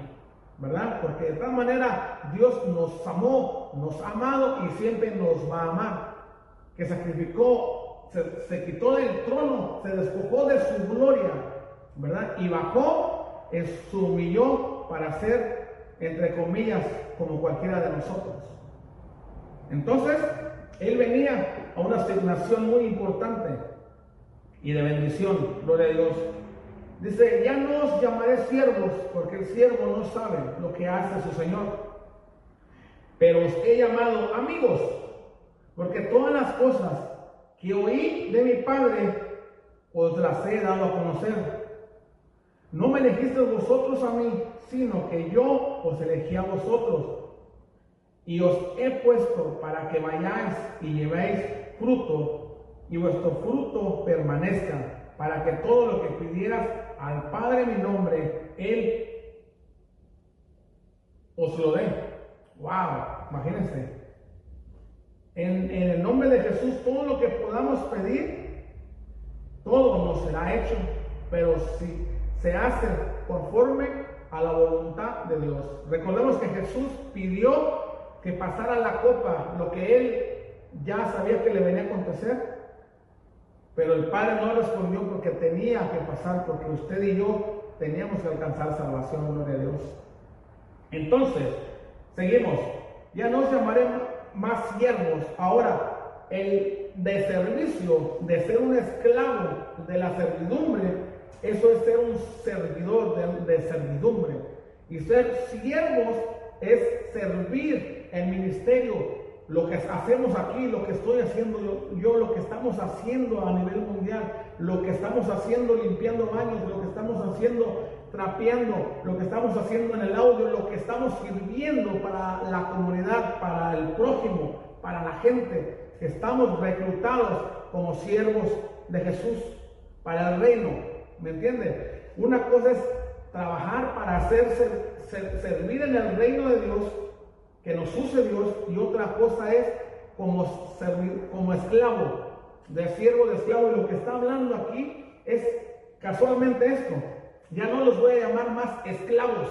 ¿verdad? Porque de tal manera Dios nos amó, nos ha amado y siempre nos va a amar, que sacrificó, se, quitó del trono, se despojó de su gloria, ¿verdad? Y bajó, se humilló para ser, entre comillas, como cualquiera de nosotros. Entonces, él venía a una asignación muy importante y de bendición, gloria a Dios. Dice, ya no os llamaré siervos, porque el siervo no sabe lo que hace su Señor. Pero os he llamado amigos, porque todas las cosas que oí de mi Padre os las he dado a conocer. No me elegisteis vosotros a mí, sino que yo os elegí a vosotros y os he puesto para que vayáis y llevéis fruto y vuestro fruto permanezca, para que todo lo que pidieras al Padre mi nombre, Él os lo dé. Wow, imagínense. En, el nombre de Jesús, todo lo que podamos pedir, todo nos será hecho, pero si se hace conforme a la voluntad de Dios. Recordemos que Jesús pidió que pasara la copa, lo que él ya sabía que le venía a acontecer, pero el Padre no respondió porque tenía que pasar, porque usted y yo teníamos que alcanzar salvación, gloria a Dios. Entonces, seguimos. Ya no llamaremos más siervos. Ahora, el de servicio, de ser un esclavo de la servidumbre, eso es ser un servidor de, servidumbre. Y ser siervos es servir el ministerio lo que hacemos aquí, lo que estoy haciendo yo, lo que estamos haciendo a nivel mundial, lo que estamos haciendo limpiando baños, lo que estamos haciendo trapeando, lo que estamos haciendo en el audio, lo que estamos sirviendo para la comunidad, para el prójimo, para la gente. Estamos reclutados como siervos de Jesús para el reino. ¿Me entiende? Una cosa es trabajar para hacer servir en el reino de Dios que nos use Dios y otra cosa es como, servir, como esclavo, de siervo de esclavo. Y lo que está hablando aquí es casualmente esto. Ya no los voy a llamar más esclavos.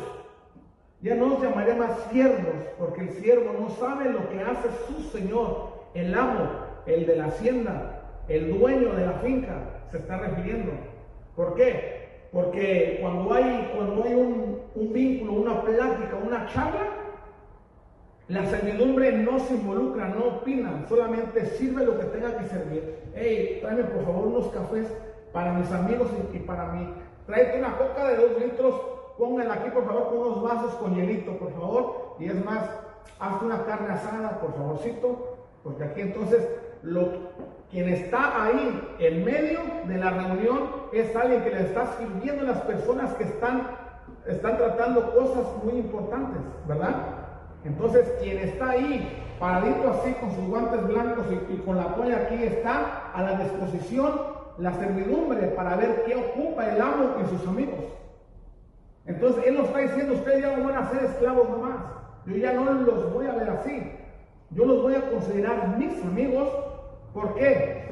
Ya no los llamaré más siervos, porque el siervo no sabe lo que hace su señor, el amo, el de la hacienda, el dueño de la finca, se está refiriendo. ¿Por qué? Porque cuando hay, cuando hay un, un vínculo, una plática, una charla, la servidumbre no se involucra, no opina, solamente sirve lo que tenga que servir. Hey, tráeme por favor unos cafés para mis amigos y, para mí. Tráete una coca de dos litros, pónganla aquí por favor con unos vasos con hielito, por favor. Y es más, hazte una carne asada, por favorcito, porque aquí entonces lo, quien está ahí en medio de la reunión es alguien que le está sirviendo a las personas que están, están tratando cosas muy importantes, ¿verdad? Entonces, quien está ahí, paradito así, con sus guantes blancos y, con la polla aquí, está a la disposición la servidumbre para ver qué ocupa el amo y sus amigos. Entonces, él nos está diciendo, ustedes ya no van a ser esclavos nomás. Yo ya no los voy a ver así. Yo los voy a considerar mis amigos. ¿Por qué?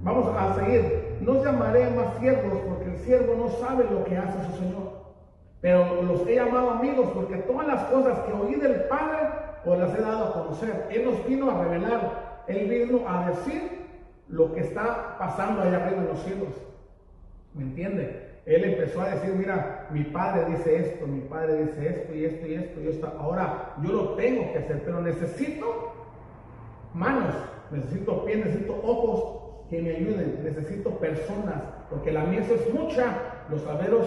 Vamos a seguir. No llamaré más siervos porque el siervo no sabe lo que hace su Señor. Pero los he llamado amigos porque todas las cosas que oí del Padre, os las he dado a conocer. Él nos vino a revelar, Él vino a decir lo que está pasando allá arriba en los cielos. ¿Me entiende? Él empezó a decir, mira, mi padre dice esto, mi padre dice esto y esto y esto y esto. Ahora yo lo tengo que hacer, pero necesito manos, necesito pies, necesito ojos que me ayuden, necesito personas, porque la mies es mucha, los saberos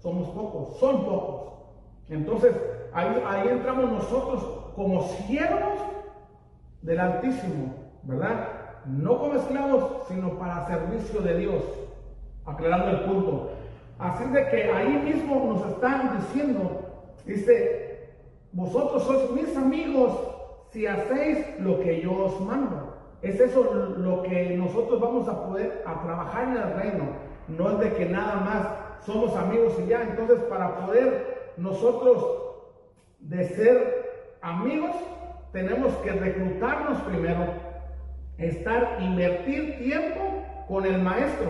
somos pocos, son pocos. Entonces, ahí, ahí entramos nosotros como siervos del Altísimo, ¿verdad? No como esclavos, sino para servicio de Dios. Aclarando el punto. Así de que ahí mismo nos están diciendo, dice, vosotros sois mis amigos si hacéis lo que yo os mando. Es eso lo que nosotros vamos a poder a trabajar en el reino. No es de que nada más somos amigos y ya. Entonces, para poder nosotros de ser amigos, tenemos que reclutarnos primero, estar, invertir tiempo con el maestro,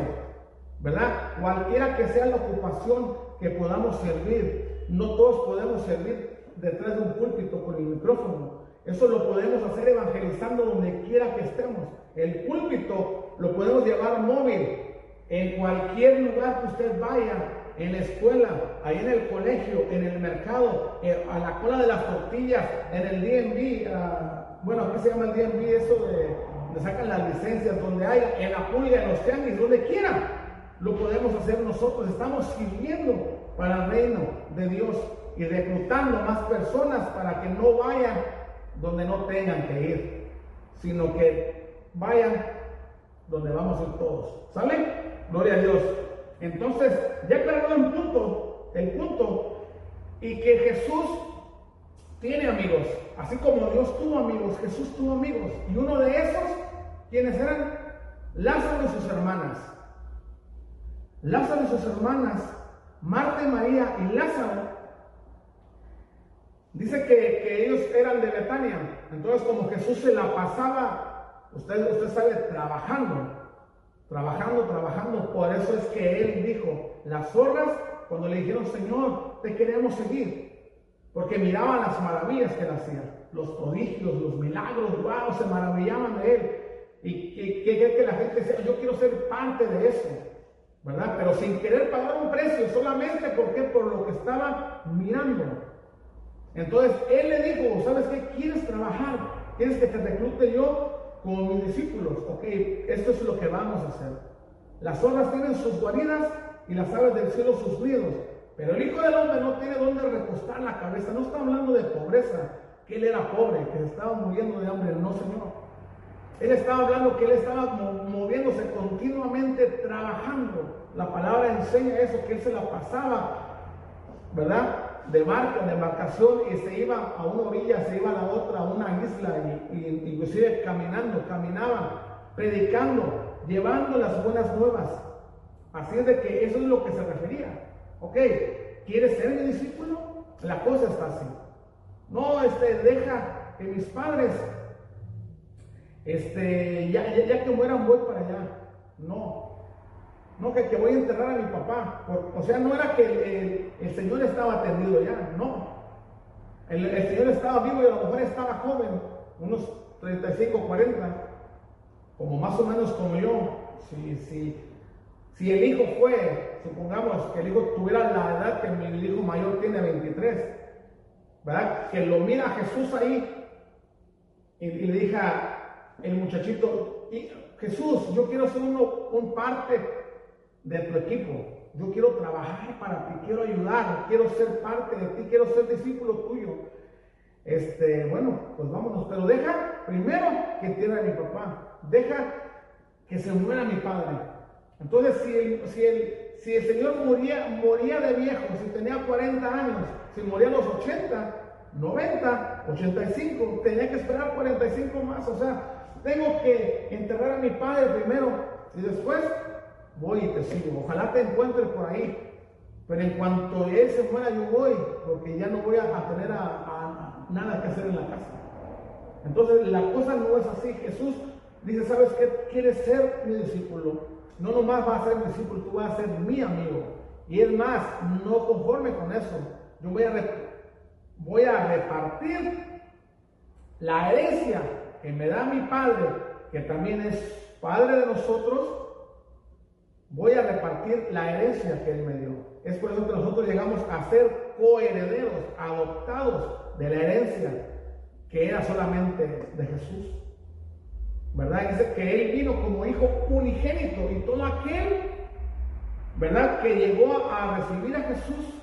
¿verdad? Cualquiera que sea la ocupación que podamos servir, no todos podemos servir detrás de un púlpito con el micrófono. Eso lo podemos hacer evangelizando donde quiera que estemos. El púlpito lo podemos llevar móvil, en cualquier lugar que usted vaya, en la escuela, ahí en el colegio, en el mercado, eh, a la cola de las tortillas, en el DMV, ah, bueno, ¿qué se llama el DMV? Eso de, donde sacan las licencias, donde haya, en la pulga, en los tianguis, donde quiera. Lo podemos hacer nosotros, estamos sirviendo para el reino de Dios y reclutando más personas para que no vayan donde no tengan que ir, sino que vayan donde vamos a ir todos. ¿Sale? Gloria a Dios. Entonces, ya aclarado el punto, el punto, y que Jesús tiene amigos, así como Dios tuvo amigos, Jesús tuvo amigos, y uno de esos, ¿quiénes eran? Lázaro y sus hermanas. Lázaro y sus hermanas, Marta y María y Lázaro, dice que, que ellos eran de Betania, entonces como Jesús se la pasaba, usted, usted trabajando, Trabajando, trabajando. Por eso es que él dijo, las zorras, cuando le dijeron, Señor, te queremos seguir. Porque miraban las maravillas que él hacía. Los prodigios, los milagros, wow, se maravillaban de él. Y que, que, la gente decía, yo quiero ser parte de eso. ¿verdad? Pero sin querer pagar un precio, solamente porque por lo que estaba mirando. Entonces él le dijo, ¿sabes qué? ¿Quieres trabajar? ¿Quieres que te reclute yo con mis discípulos? Ok, esto es lo que vamos a hacer. Las zorras tienen sus guaridas y las aves del cielo sus nidos. Pero el Hijo del Hombre no tiene dónde recostar la cabeza. No está hablando de pobreza, que él era pobre, que estaba muriendo de hambre. No, Señor. Él estaba hablando que él estaba moviéndose continuamente, trabajando. La palabra enseña eso, que él se la pasaba, ¿verdad? De barco en embarcación y se iba a una orilla, se iba a la otra, a una isla, y, inclusive caminando, caminaban, predicando, llevando las buenas nuevas. Así es de que eso es lo que se refería. Ok, ¿quieres ser mi discípulo? La cosa está así. No, este, deja que mis padres este, ya, ya, que mueran voy para allá. No, no que, que voy a enterrar a mi papá. o sea, no era que el, Señor estaba atendido ya, no. El, Señor estaba vivo y a lo mejor estaba joven, unos 35, 40, como más o menos como yo. Si, si, si el hijo fue, supongamos que el hijo tuviera la edad que mi hijo mayor tiene 23, ¿verdad? Que lo mira Jesús ahí y, le diga, el muchachito, Jesús, yo quiero ser uno, un parte de tu equipo. Yo quiero trabajar para ti, quiero ayudar, quiero ser parte de ti, quiero ser discípulo tuyo. Este, bueno, pues vámonos, pero deja primero que entienda a mi papá, deja que se muera mi padre. Entonces, si el, si el, si el Señor moría, moría de viejo, si tenía 40 años, si moría a los 80, 90, 85, tenía que esperar 45 más, o sea, tengo que enterrar a mi padre primero y después voy y te sigo. Ojalá te encuentres por ahí. Pero en cuanto él se muera, yo voy, porque ya no voy a, tener nada que hacer en la casa. Entonces la cosa no es así. Jesús dice, ¿sabes qué? Quieres ser mi discípulo. No nomás vas a ser mi discípulo, tú vas a ser mi amigo. Y es más, no conforme con eso. Yo voy a, voy a repartir la herencia que me da mi Padre, que también es Padre de nosotros, voy a repartir la herencia que Él me dio. Es por eso que nosotros llegamos a ser coherederos, adoptados de la herencia que era solamente de Jesús. ¿Verdad? Dice que Él vino como hijo unigénito y todo aquel, ¿verdad? Que llegó a recibir a Jesús,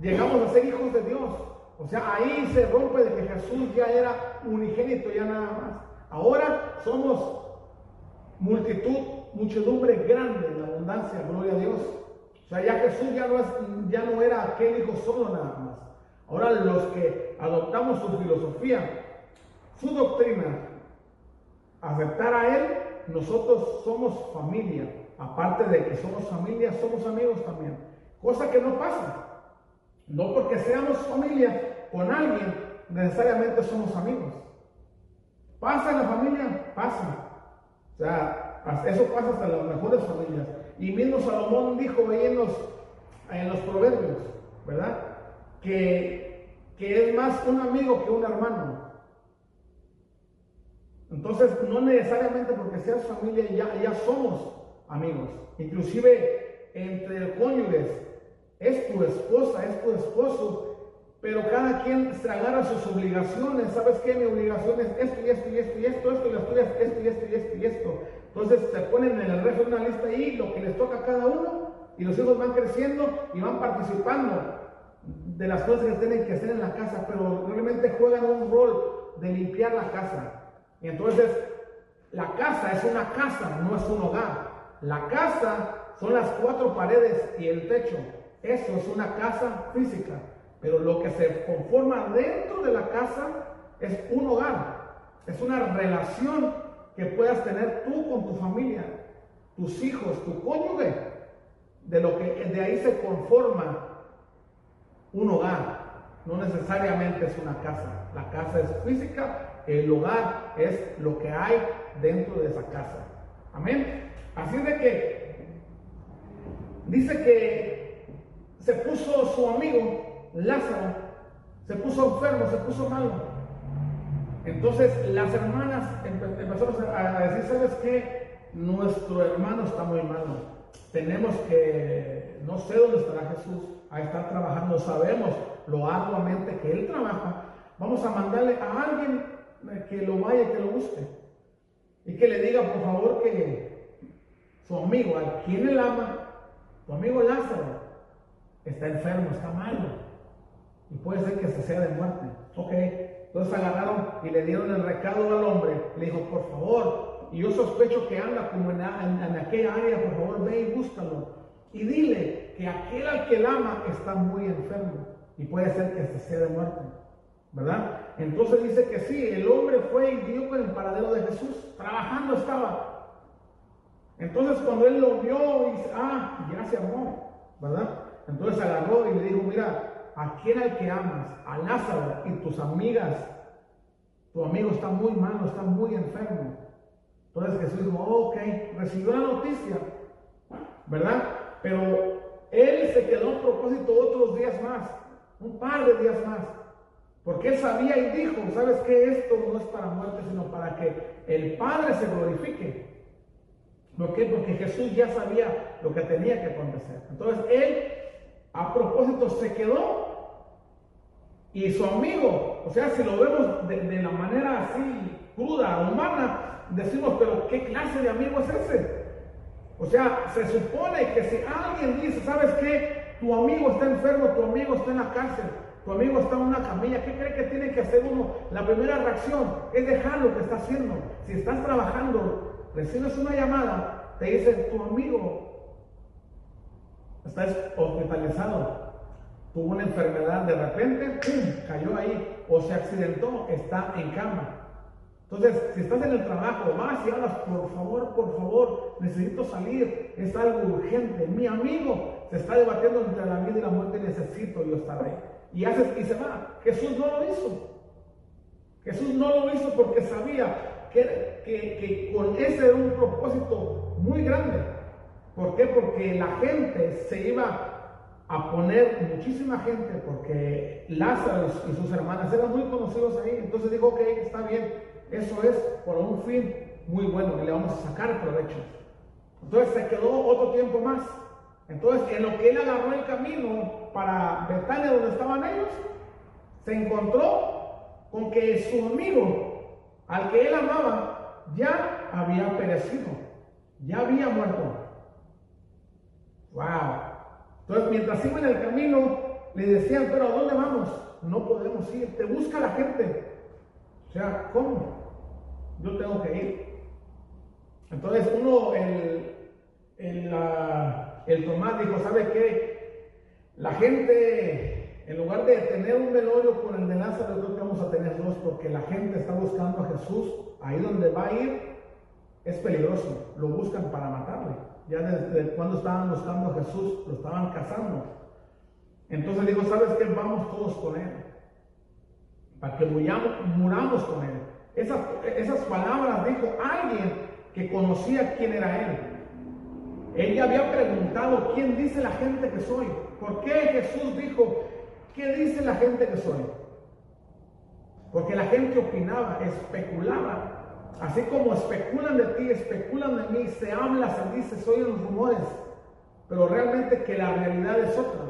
llegamos a ser hijos de Dios. O sea, ahí se rompe de que Jesús ya era unigénito, ya nada más. Ahora somos multitud, muchedumbre grande en abundancia, gloria a Dios. O sea, ya Jesús ya no, ya no era aquel hijo solo nada más. Ahora los que adoptamos su filosofía, su doctrina, aceptar a Él, nosotros somos familia. Aparte de que somos familia, somos amigos también. Cosa que no pasa. No porque seamos familia con alguien, necesariamente somos amigos. ¿Pasa en la familia? Pasa. O sea, eso pasa hasta las mejores familias. Y mismo Salomón dijo ahí en los, en los proverbios, ¿verdad? Que, que es más un amigo que un hermano. Entonces, no necesariamente porque seas familia ya, ya somos amigos. Inclusive entre cónyuges, es tu esposa, es tu esposo, pero cada quien se agarra sus obligaciones. ¿Sabes qué? Mi obligación es esto y esto y esto y esto, esto y las tuyas, esto y esto y esto y esto. Entonces se ponen en el resto de una lista ahí lo que les toca a cada uno y los hijos van creciendo y van participando de las cosas que tienen que hacer en la casa, pero realmente juegan un rol de limpiar la casa. Entonces la casa es una casa, no es un hogar. La casa son las cuatro paredes y el techo. Eso es una casa física, pero lo que se conforma dentro de la casa es un hogar, es una relación que puedas tener tú con tu familia, tus hijos, tu cónyuge, de lo que de ahí se conforma un hogar. No necesariamente es una casa. La casa es física, el hogar es lo que hay dentro de esa casa. Amén. Así de que dice que se puso su amigo Lázaro, se puso enfermo, se puso malo. Entonces las hermanas empezaron a decir, ¿sabes qué? Nuestro hermano está muy malo. tenemos que, no sé dónde estará Jesús, a estar trabajando, sabemos lo arduamente que Él trabaja, vamos a mandarle a alguien que lo vaya que lo busque. Y que le diga, por favor, que su amigo, al quien él ama, tu amigo Lázaro, está enfermo, está malo. Y puede ser que se sea de muerte. Ok, entonces agarraron y le dieron el recado al hombre. Le dijo, por favor, y yo sospecho que anda como en, en aquella área, por favor, ve y búscalo. Y dile que aquel al que él ama está muy enfermo. Y puede ser que se sea de muerte. ¿Verdad? Entonces dice que sí, el hombre fue y dio con el paradero de Jesús, trabajando estaba. Entonces cuando él lo vio, dice, ah, ya se amó, ¿verdad? Entonces agarró y le dijo, mira, ¿a quién al que amas? A Lázaro y tus amigas. Tu amigo está muy malo, está muy enfermo. Entonces Jesús dijo, ok, recibió la noticia, ¿verdad? Pero él se quedó a propósito otros días más, un par de días más. Porque él sabía y dijo, ¿sabes qué? Esto no es para muerte, sino para que el Padre se glorifique. ¿Por qué? Porque Jesús ya sabía lo que tenía que acontecer. Entonces él, a propósito, se quedó y su amigo, o sea, si lo vemos de, la manera así cruda, humana, decimos, pero ¿qué clase de amigo es ese? O sea, se supone que si alguien dice, ¿sabes qué? Tu amigo está enfermo, tu amigo está en la cárcel, tu amigo está en una camilla, ¿qué cree que tiene que hacer uno? La primera reacción es dejar lo que está haciendo. Si estás trabajando, recibes una llamada, te dicen, tu amigo está hospitalizado, tuvo una enfermedad, de repente, cayó ahí, o se accidentó, está en cama. Entonces, si estás en el trabajo, vas y hablas, por favor, por favor, necesito salir, es algo urgente. Mi amigo se está debatiendo entre la vida y la muerte, necesito yo estar ahí y haces y se va. Jesús no lo hizo. Jesús no lo hizo porque sabía que, que, con ese era un propósito muy grande. ¿Por qué? Porque la gente se iba a poner, muchísima gente, porque Lázaro y sus hermanas eran muy conocidos ahí. Entonces dijo, ok, está bien, eso es por un fin muy bueno que le vamos a sacar provecho. Entonces se quedó otro tiempo más. Entonces, en lo que él agarró el camino para Betania, donde estaban ellos, se encontró con que su amigo, al que él amaba, ya había perecido, ya había muerto. ¡Wow! Entonces, mientras iba en el camino, le decían, pero ¿a dónde vamos? No podemos ir, te busca la gente. O sea, ¿cómo? Yo tengo que ir. Entonces, uno, el, el, el Tomás dijo, ¿sabe qué? La gente, en lugar de tener un velorio con el de Lázaro, creo que vamos a tener dos, porque la gente está buscando a Jesús, ahí donde va a ir, es peligroso, lo buscan para matarle. Ya desde cuando estaban buscando a Jesús, lo estaban cazando. Entonces dijo, ¿sabes qué? Vamos todos con él, para que muramos con él. Esas, esas palabras dijo alguien que conocía quién era él. Ella había preguntado, ¿quién dice la gente que soy? ¿Por qué Jesús dijo, ¿qué dice la gente que soy? Porque la gente opinaba, especulaba. Así como especulan de ti, especulan de mí, se habla, se dice, soy los rumores. Pero realmente que la realidad es otra.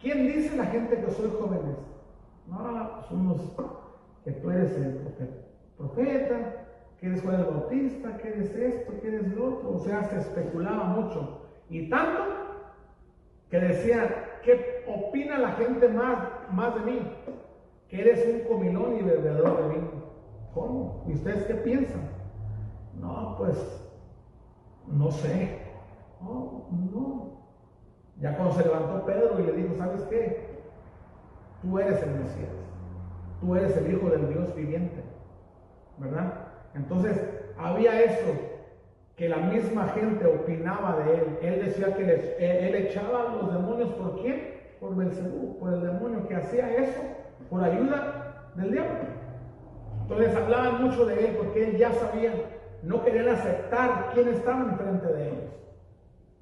¿Quién dice la gente que soy jóvenes? No, somos que tú eres el profeta, que eres Juan el Bautista, que eres esto, que eres lo otro. O sea, se especulaba mucho. Y tanto que decían, ¿qué opina la gente más, más de mí? Que eres un comilón y bebedor de vino. ¿Cómo? ¿Y ustedes qué piensan? No, pues, no sé. No, no. Ya cuando se levantó Pedro y le dijo, ¿sabes qué? Tú eres el Mesías. Tú eres el Hijo del Dios viviente. ¿Verdad? Entonces, había eso, que la misma gente opinaba de él. Él decía que él, echaba a los demonios por quién? Por Belcebú, por el demonio que hacía eso, por ayuda del diablo. Entonces hablaban mucho de él porque él ya sabía, no querían aceptar quién estaba enfrente de ellos.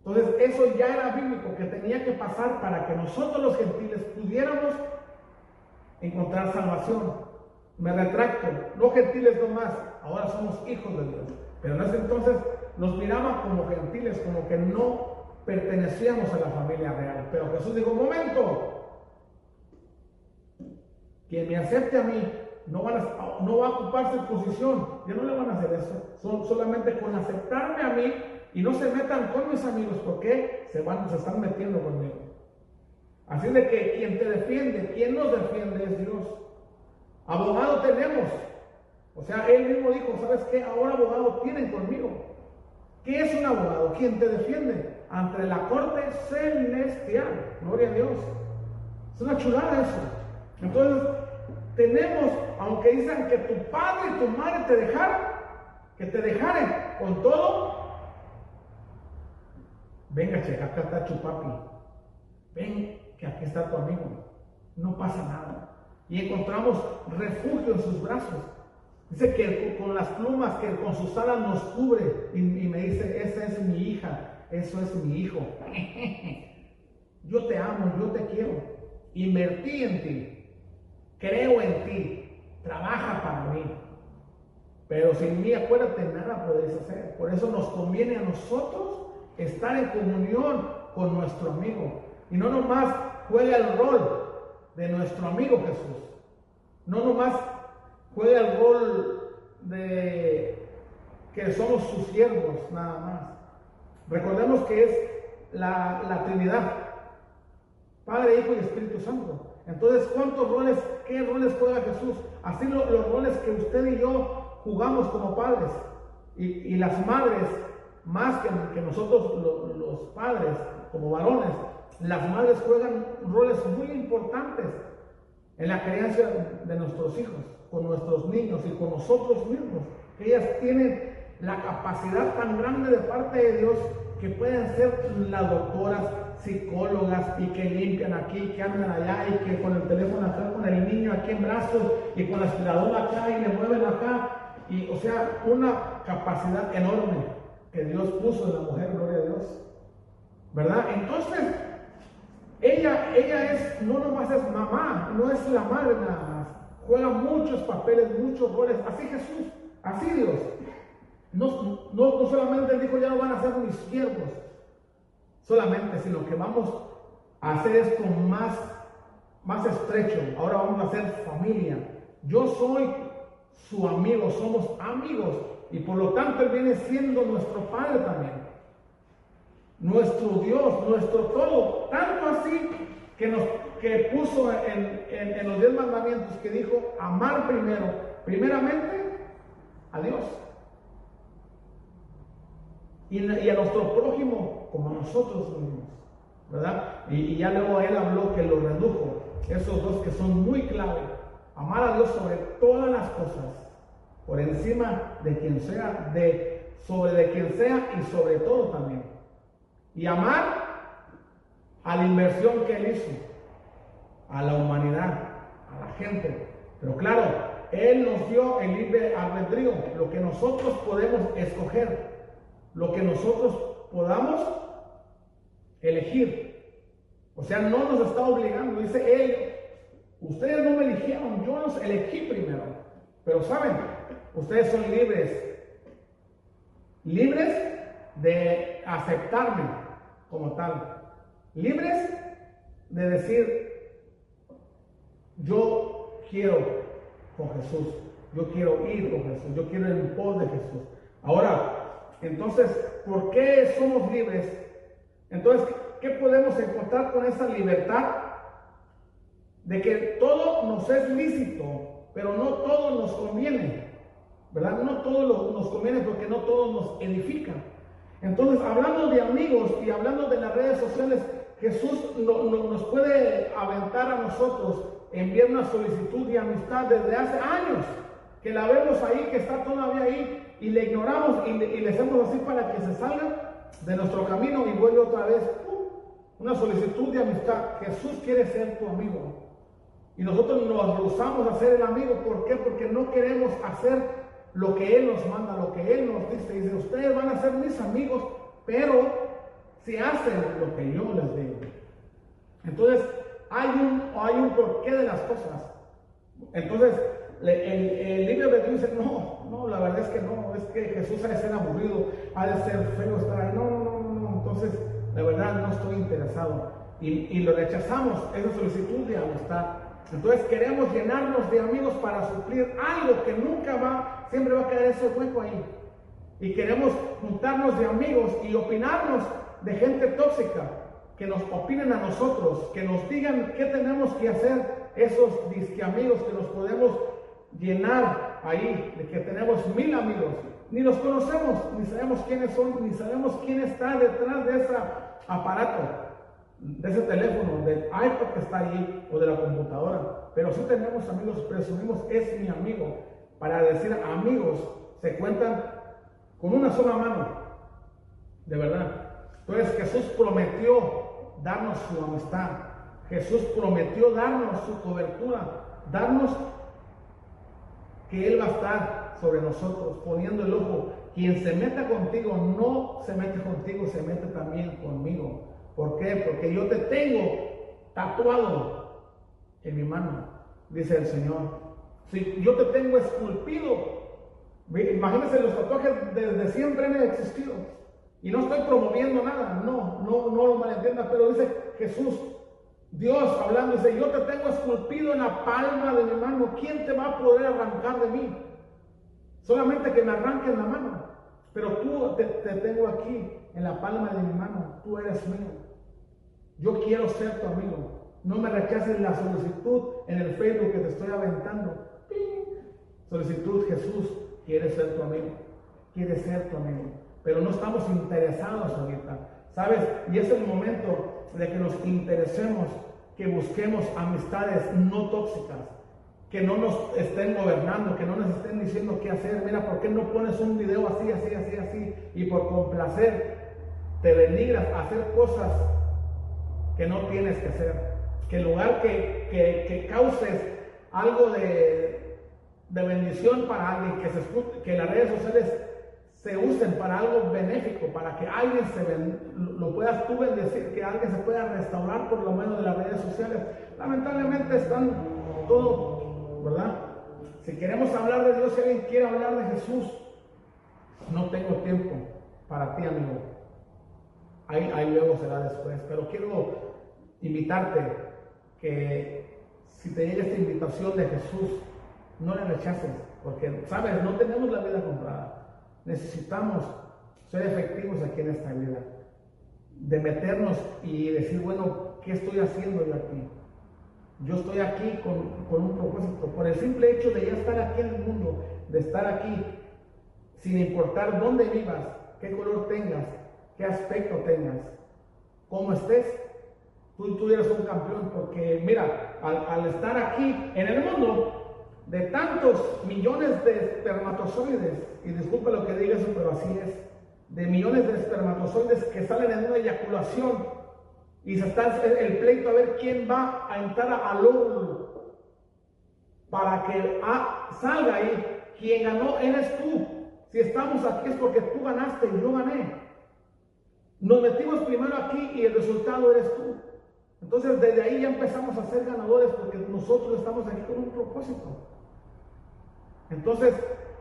Entonces eso ya era bíblico, que tenía que pasar para que nosotros los gentiles pudiéramos encontrar salvación. Me retracto, no gentiles nomás, ahora somos hijos de Dios. Pero en ese entonces nos miraban como gentiles, como que no pertenecíamos a la familia real. Pero Jesús dijo, un momento, quien me acepte a mí no, van a, no va a ocupar posición, ya no le van a hacer eso, Son, solamente con aceptarme a mí y no se metan con mis amigos, porque se, van, se están metiendo conmigo. Así de que quien te defiende, quien nos defiende es Dios. Abogado tenemos. O sea, él mismo dijo, ¿sabes qué? Ahora abogado tienen conmigo. ¿Qué es un abogado? Quien te defiende ante la corte celestial. Gloria a Dios. Es una chulada eso. Entonces, tenemos, aunque dicen que tu padre y tu madre te dejaron, que te dejaren con todo, venga, checa, acá está Chupapi. Ven, que aquí está tu amigo. No pasa nada. Y encontramos refugio en sus brazos. Dice que con las plumas, que con sus alas nos cubre. Y, y me dice, esa es mi hija, eso es mi hijo. [LAUGHS] Yo te amo, yo te quiero. Invertí en ti. Creo en ti. Trabaja para mí. Pero sin mí, acuérdate, nada podéis hacer. Por eso nos conviene a nosotros estar en comunión con nuestro amigo. Y no nomás juega el rol de nuestro amigo Jesús. No nomás juega el rol de que somos sus siervos, nada más. Recordemos que es la, la Trinidad, Padre, Hijo y Espíritu Santo. Entonces, ¿cuántos roles, qué roles juega Jesús? Así los roles que usted y yo jugamos como padres. Y, y las madres, más que, que nosotros los padres, como varones, las madres juegan roles muy importantes en la crianza de nuestros hijos, con nuestros niños y con nosotros mismos. Ellas tienen la capacidad tan grande de parte de Dios que pueden ser las doctoras, psicólogas y que limpian aquí, que andan allá y que con el teléfono acá, con el niño aquí en brazos y con la aspiradora acá y le mueven acá. Y o sea, una capacidad enorme que Dios puso en la mujer, gloria a Dios. ¿Verdad? Entonces, ella, ella es, no nomás es mamá, no es la madre. Juega muchos papeles, muchos roles. Así Jesús, así Dios. No, no, solamente él dijo, ya no van a ser mis siervos, solamente, sino que vamos a hacer esto más, más estrecho. Ahora vamos a hacer familia. Yo soy su amigo, somos amigos. Y por lo tanto Él viene siendo nuestro Padre también nuestro Dios, nuestro todo. Tanto así que nos que puso en, los diez mandamientos que dijo amar primero, primeramente a Dios. Y, a nuestro prójimo como a nosotros mismos. ¿Verdad? Y, y, ya luego él habló que lo redujo. Esos dos que son muy clave. Amar a Dios sobre todas las cosas. Por encima de quien sea, de sobre de quien sea y sobre todo también y amar a la inversión que Él hizo, a la humanidad, a la gente. Pero claro, Él nos dio el libre albedrío, lo que nosotros podemos escoger, lo que nosotros podamos elegir. O sea, no nos está obligando, dice Él, ustedes no me eligieron, yo los elegí primero. Pero saben, ustedes son libres, libres de aceptarme, como tal. Libres de decir, yo quiero con Jesús, yo quiero ir con Jesús, yo quiero el pos de Jesús. Ahora, entonces, ¿por qué somos libres? Entonces, ¿qué podemos encontrar con esa libertad? De que todo nos es lícito, pero no todo nos conviene. ¿Verdad? No todo nos conviene porque no todo nos edifica. Entonces, hablando de amigos y hablando de las redes sociales, Jesús nos puede aventar a nosotros, enviar una solicitud de amistad desde hace años, que la vemos ahí, que está todavía ahí, y le ignoramos y le, hacemos así para que se salga de nuestro camino y vuelve otra vez. Una solicitud de amistad. Jesús quiere ser tu amigo. Y nosotros nos rehusamos a ser el amigo. ¿Por qué? Porque no queremos hacer lo que Él nos manda, lo que Él nos dice. Dice, ustedes van a ser mis amigos, pero si hacen lo que yo les digo. Entonces, hay un, hay un porqué de las cosas. Entonces, el, el libro de Dios dice, no, no, la verdad es que no, es que Jesús ha de ser aburrido, ha de ser feo estar ahí. No, no, no, no, Entonces, la verdad no estoy interesado. Y, y lo rechazamos, esa solicitud de amistad. Entonces queremos llenarnos de amigos para suplir algo que nunca va, siempre va a quedar ese hueco ahí. Y queremos juntarnos de amigos y opinarnos de gente tóxica, que nos opinen a nosotros, que nos digan qué tenemos que hacer, esos disque amigos que nos podemos llenar ahí, de que tenemos mil amigos. Ni los conocemos, ni sabemos quiénes son, ni sabemos quién está detrás de ese aparato, de ese teléfono, del iPad que está ahí o de la computadora. Pero sí tenemos amigos, presumimos, es mi amigo. Para decir amigos, se cuentan con una sola mano, de verdad. Entonces Jesús prometió darnos su amistad. Jesús prometió darnos su cobertura, darnos que Él va a estar sobre nosotros, poniendo el ojo. Quien se meta contigo no se mete contigo, se mete también conmigo. ¿Por qué? Porque yo te tengo tatuado en mi mano, dice el Señor. Si yo te tengo esculpido, imagínense los tatuajes desde siempre han existido. Y no estoy promoviendo nada, no, no, no lo malentiendas, pero dice Jesús, Dios hablando, dice, yo te tengo esculpido en la palma de mi mano, ¿quién te va a poder arrancar de mí? Solamente que me arranque en la mano, pero tú te tengo aquí en la palma de mi mano, tú eres mío. Yo quiero ser tu amigo. No me rechaces la solicitud en el Facebook que te estoy aventando. Solicitud, Jesús quiere ser tu amigo. Quiere ser tu amigo pero no estamos interesados ahorita. ¿Sabes? Y es el momento de que nos interesemos, que busquemos amistades no tóxicas, que no nos estén gobernando, que no nos estén diciendo qué hacer. Mira, ¿por qué no pones un video así, así, así, así? Y por complacer te denigras a hacer cosas que no tienes que hacer. Que en lugar que, que, que causes algo de, de bendición para alguien, que, se, que las redes sociales se usen para algo benéfico, para que alguien se lo puedas tú bendecir, que alguien se pueda restaurar por lo menos de las redes sociales. Lamentablemente están todo, ¿verdad? Si queremos hablar de Dios, si alguien quiere hablar de Jesús, no tengo tiempo para ti, amigo. Ahí, ahí luego será después. Pero quiero invitarte que si te llega esta invitación de Jesús, no le rechaces, porque, sabes, no tenemos la vida comprada. Necesitamos ser efectivos aquí en esta vida. De meternos y decir, bueno, ¿qué estoy haciendo yo aquí? Yo estoy aquí con, un propósito. Por el simple hecho de ya estar aquí en el mundo, de estar aquí, sin importar dónde vivas, qué color tengas, qué aspecto tengas, cómo estés, tú, tú eres un campeón. Porque mira, al, al estar aquí en el mundo, de tantos millones de espermatozoides, y disculpe lo que diga eso, pero así es, de millones de espermatozoides que salen en una eyaculación y se está el pleito a ver quién va a entrar al óvulo para que ah, salga ahí. Quien ganó eres tú. Si estamos aquí es porque tú ganaste y yo gané. Nos metimos primero aquí y el resultado eres tú. Entonces desde ahí ya empezamos a ser ganadores porque nosotros estamos aquí con un propósito. Entonces,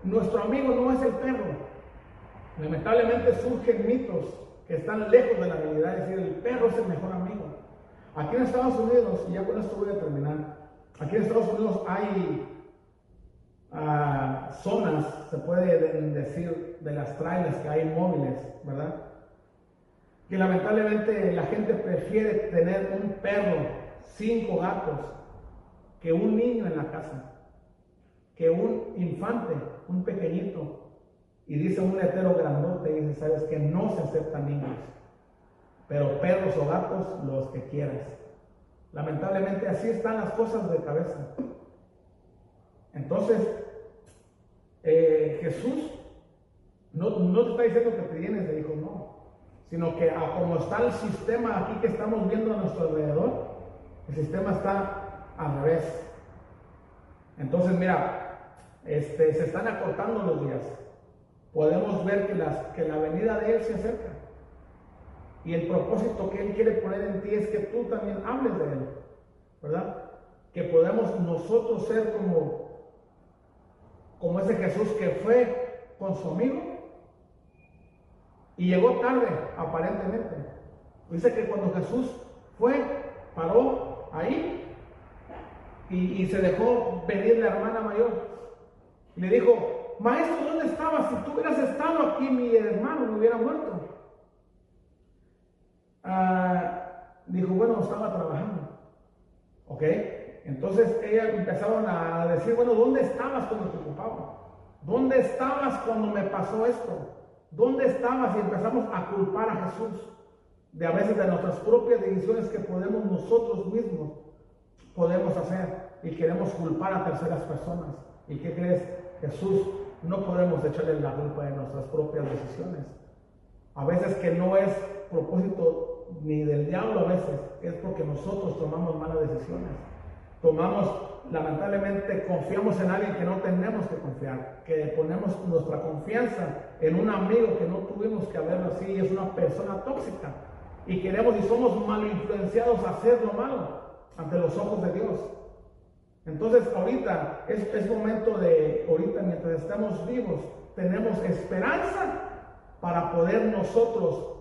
nuestro amigo no es el perro. Lamentablemente surgen mitos que están lejos de la realidad, es decir, el perro es el mejor amigo. Aquí en Estados Unidos, y ya con esto voy a terminar, aquí en Estados Unidos hay ah, zonas, se puede decir, de las trailers que hay móviles, ¿verdad? Que lamentablemente la gente prefiere tener un perro, cinco gatos, que un niño en la casa que un infante, un pequeñito, y dice un letero grandote dice, sabes que no se aceptan niños, pero perros o gatos los que quieras. Lamentablemente así están las cosas de cabeza. Entonces, eh, Jesús no, no, te está diciendo que te llenes de hijos, no, sino que como está el sistema aquí que estamos viendo a nuestro alrededor, el sistema está al revés. Entonces, mira, este, se están acortando los días. Podemos ver que, las, que la venida de Él se acerca. Y el propósito que Él quiere poner en ti es que tú también hables de Él. ¿Verdad? Que podamos nosotros ser como, como ese Jesús que fue con su amigo y llegó tarde, aparentemente. Dice que cuando Jesús fue, paró ahí y, se dejó venir la hermana mayor. Le dijo, maestro, ¿dónde estabas? Si tú hubieras estado aquí, mi hermano me hubiera muerto. Ah, dijo, bueno, estaba trabajando. ¿Ok? Entonces ella empezaron a decir, bueno, ¿dónde estabas cuando te ocupaba? ¿Dónde estabas cuando me pasó esto? ¿Dónde estabas? Y empezamos a culpar a Jesús de a veces de nuestras propias decisiones que podemos nosotros mismos podemos hacer y queremos culpar a terceras personas. ¿Y qué crees? Jesús, no podemos echarle la culpa de nuestras propias decisiones. A veces que no es propósito ni del diablo, a veces es porque nosotros tomamos malas decisiones. Tomamos, lamentablemente, confiamos en alguien que no tenemos que confiar, que ponemos nuestra confianza en un amigo que no tuvimos que haberlo así, es una persona tóxica y queremos y somos mal influenciados a hacer lo malo ante los ojos de Dios. Entonces ahorita es, momento de, ahorita mientras estamos vivos, tenemos esperanza para poder nosotros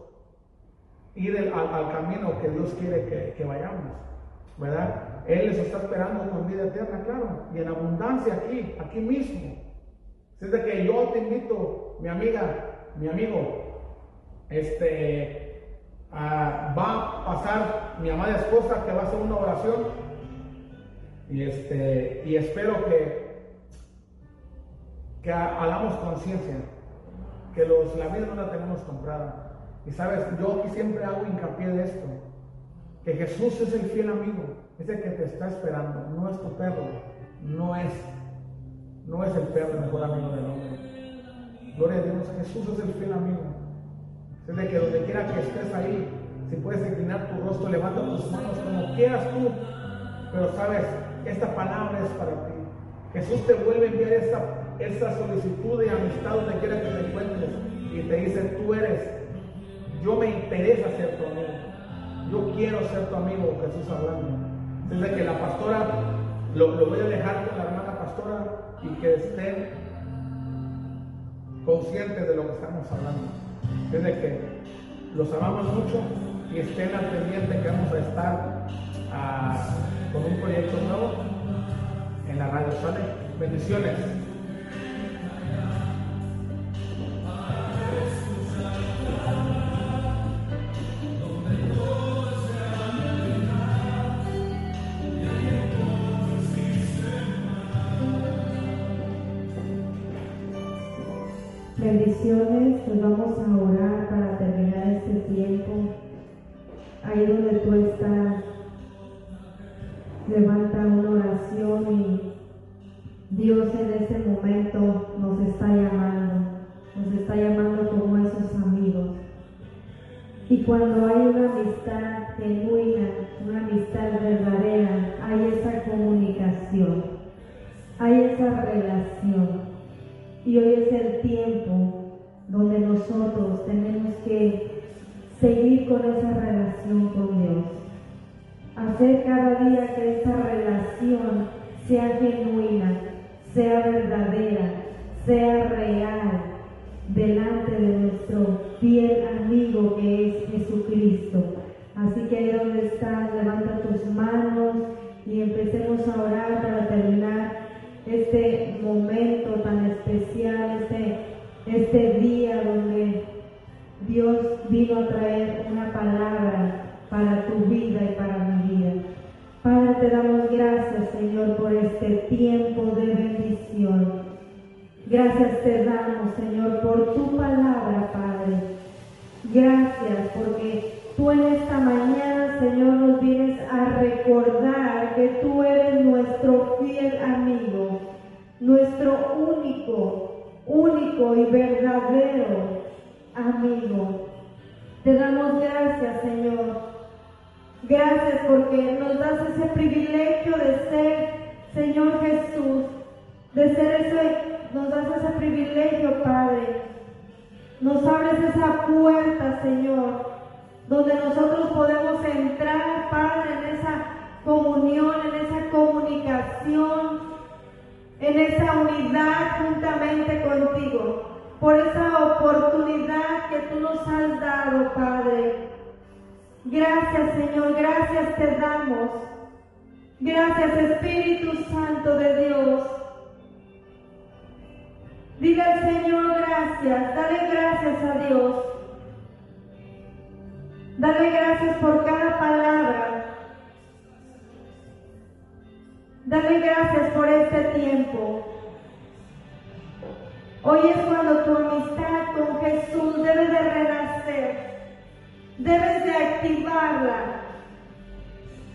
ir al, camino que Dios quiere que, vayamos. ¿Verdad? Él les está esperando con vida eterna, claro, y en abundancia aquí, aquí mismo. Es de que yo te invito, mi amiga, mi amigo, este, Ah, va a pasar mi amada esposa que va a hacer una oración y, este, y espero que, que hagamos conciencia que los, la vida no la tenemos comprada. Y sabes, yo aquí siempre hago hincapié de esto, que Jesús es el fiel amigo, es el que te está esperando, no es tu perro, no es, no es el perro el mejor amigo del hombre. Gloria a Dios, Jesús es el fiel amigo. Desde que donde quiera que estés ahí, si puedes inclinar tu rostro, levanta tus manos como quieras tú. Pero sabes, esta palabra es para ti. Jesús te vuelve a enviar esta solicitud de amistad donde quiera que te encuentres. Y te dice, tú eres, yo me interesa ser tu amigo. Yo quiero ser tu amigo, Jesús hablando. Desde que la pastora, lo, lo voy a dejar con la hermana pastora y que estén conscientes de lo que estamos hablando. Desde que los amamos mucho y estén al pendiente que vamos a estar ah, con un proyecto nuevo en la radio. ¿Sale? Bendiciones. Te damos gracias, Señor. Gracias porque nos das ese privilegio de ser, Señor Jesús, de ser ese, nos das ese privilegio, Padre. Nos abres esa puerta, Señor, donde nosotros podemos entrar, Padre, en esa comunión, en esa comunicación, en esa unidad juntamente contigo, por esa oportunidad que tú nos has dado, Padre. Gracias Señor, gracias te damos. Gracias Espíritu Santo de Dios. Dile al Señor gracias, dale gracias a Dios. Dale gracias por cada palabra. Dale gracias por este tiempo. Hoy es cuando tu amistad con Jesús debe de renacer. Debes de activarla.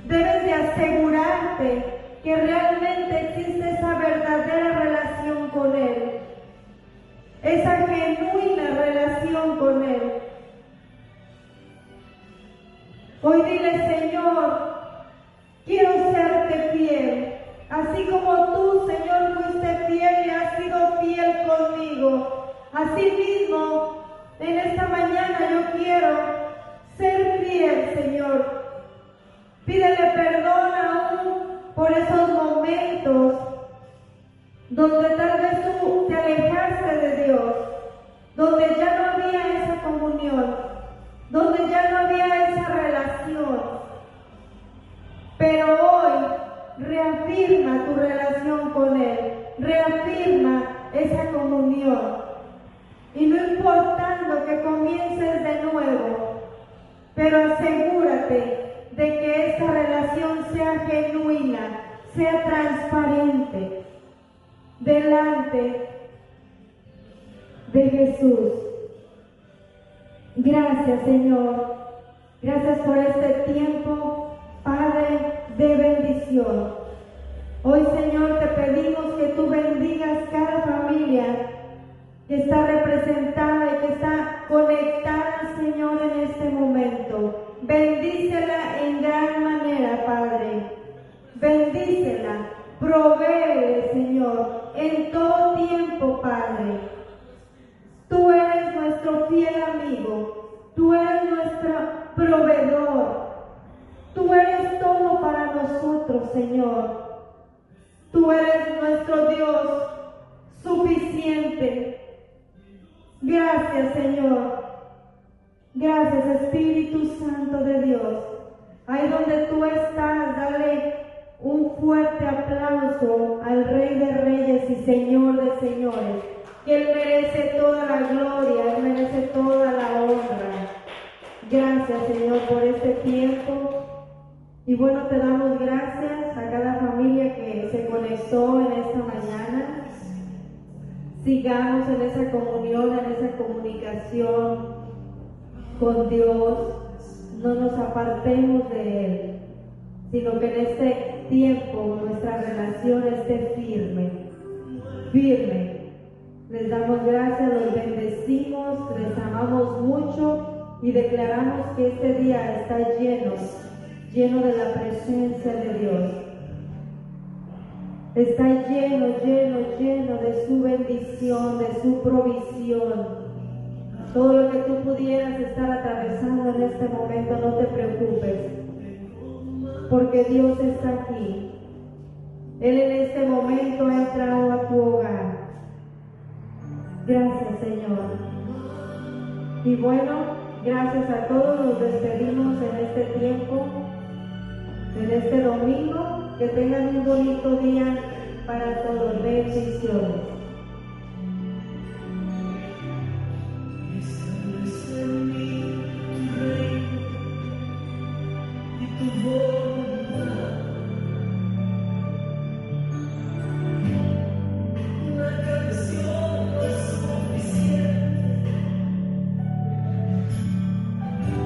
Debes de asegurarte que realmente existe esa verdadera relación con Él. Esa genuina relación con Él. Hoy dile, Señor, quiero serte fiel. Así como tú, Señor, fuiste fiel y has sido fiel conmigo. Asimismo, en esta mañana yo quiero ser fiel, Señor. Pídele perdón aún por esos momentos donde tal vez tú te alejaste de Dios, donde ya no había esa comunión, donde ya no había esa relación. Pero hoy reafirma tu relación con Él, reafirma esa comunión. Y no importando que comiences de nuevo, pero asegúrate de que esa relación sea genuina, sea transparente, delante de Jesús. Gracias Señor, gracias por este tiempo, Padre de bendición. Hoy Señor te pedimos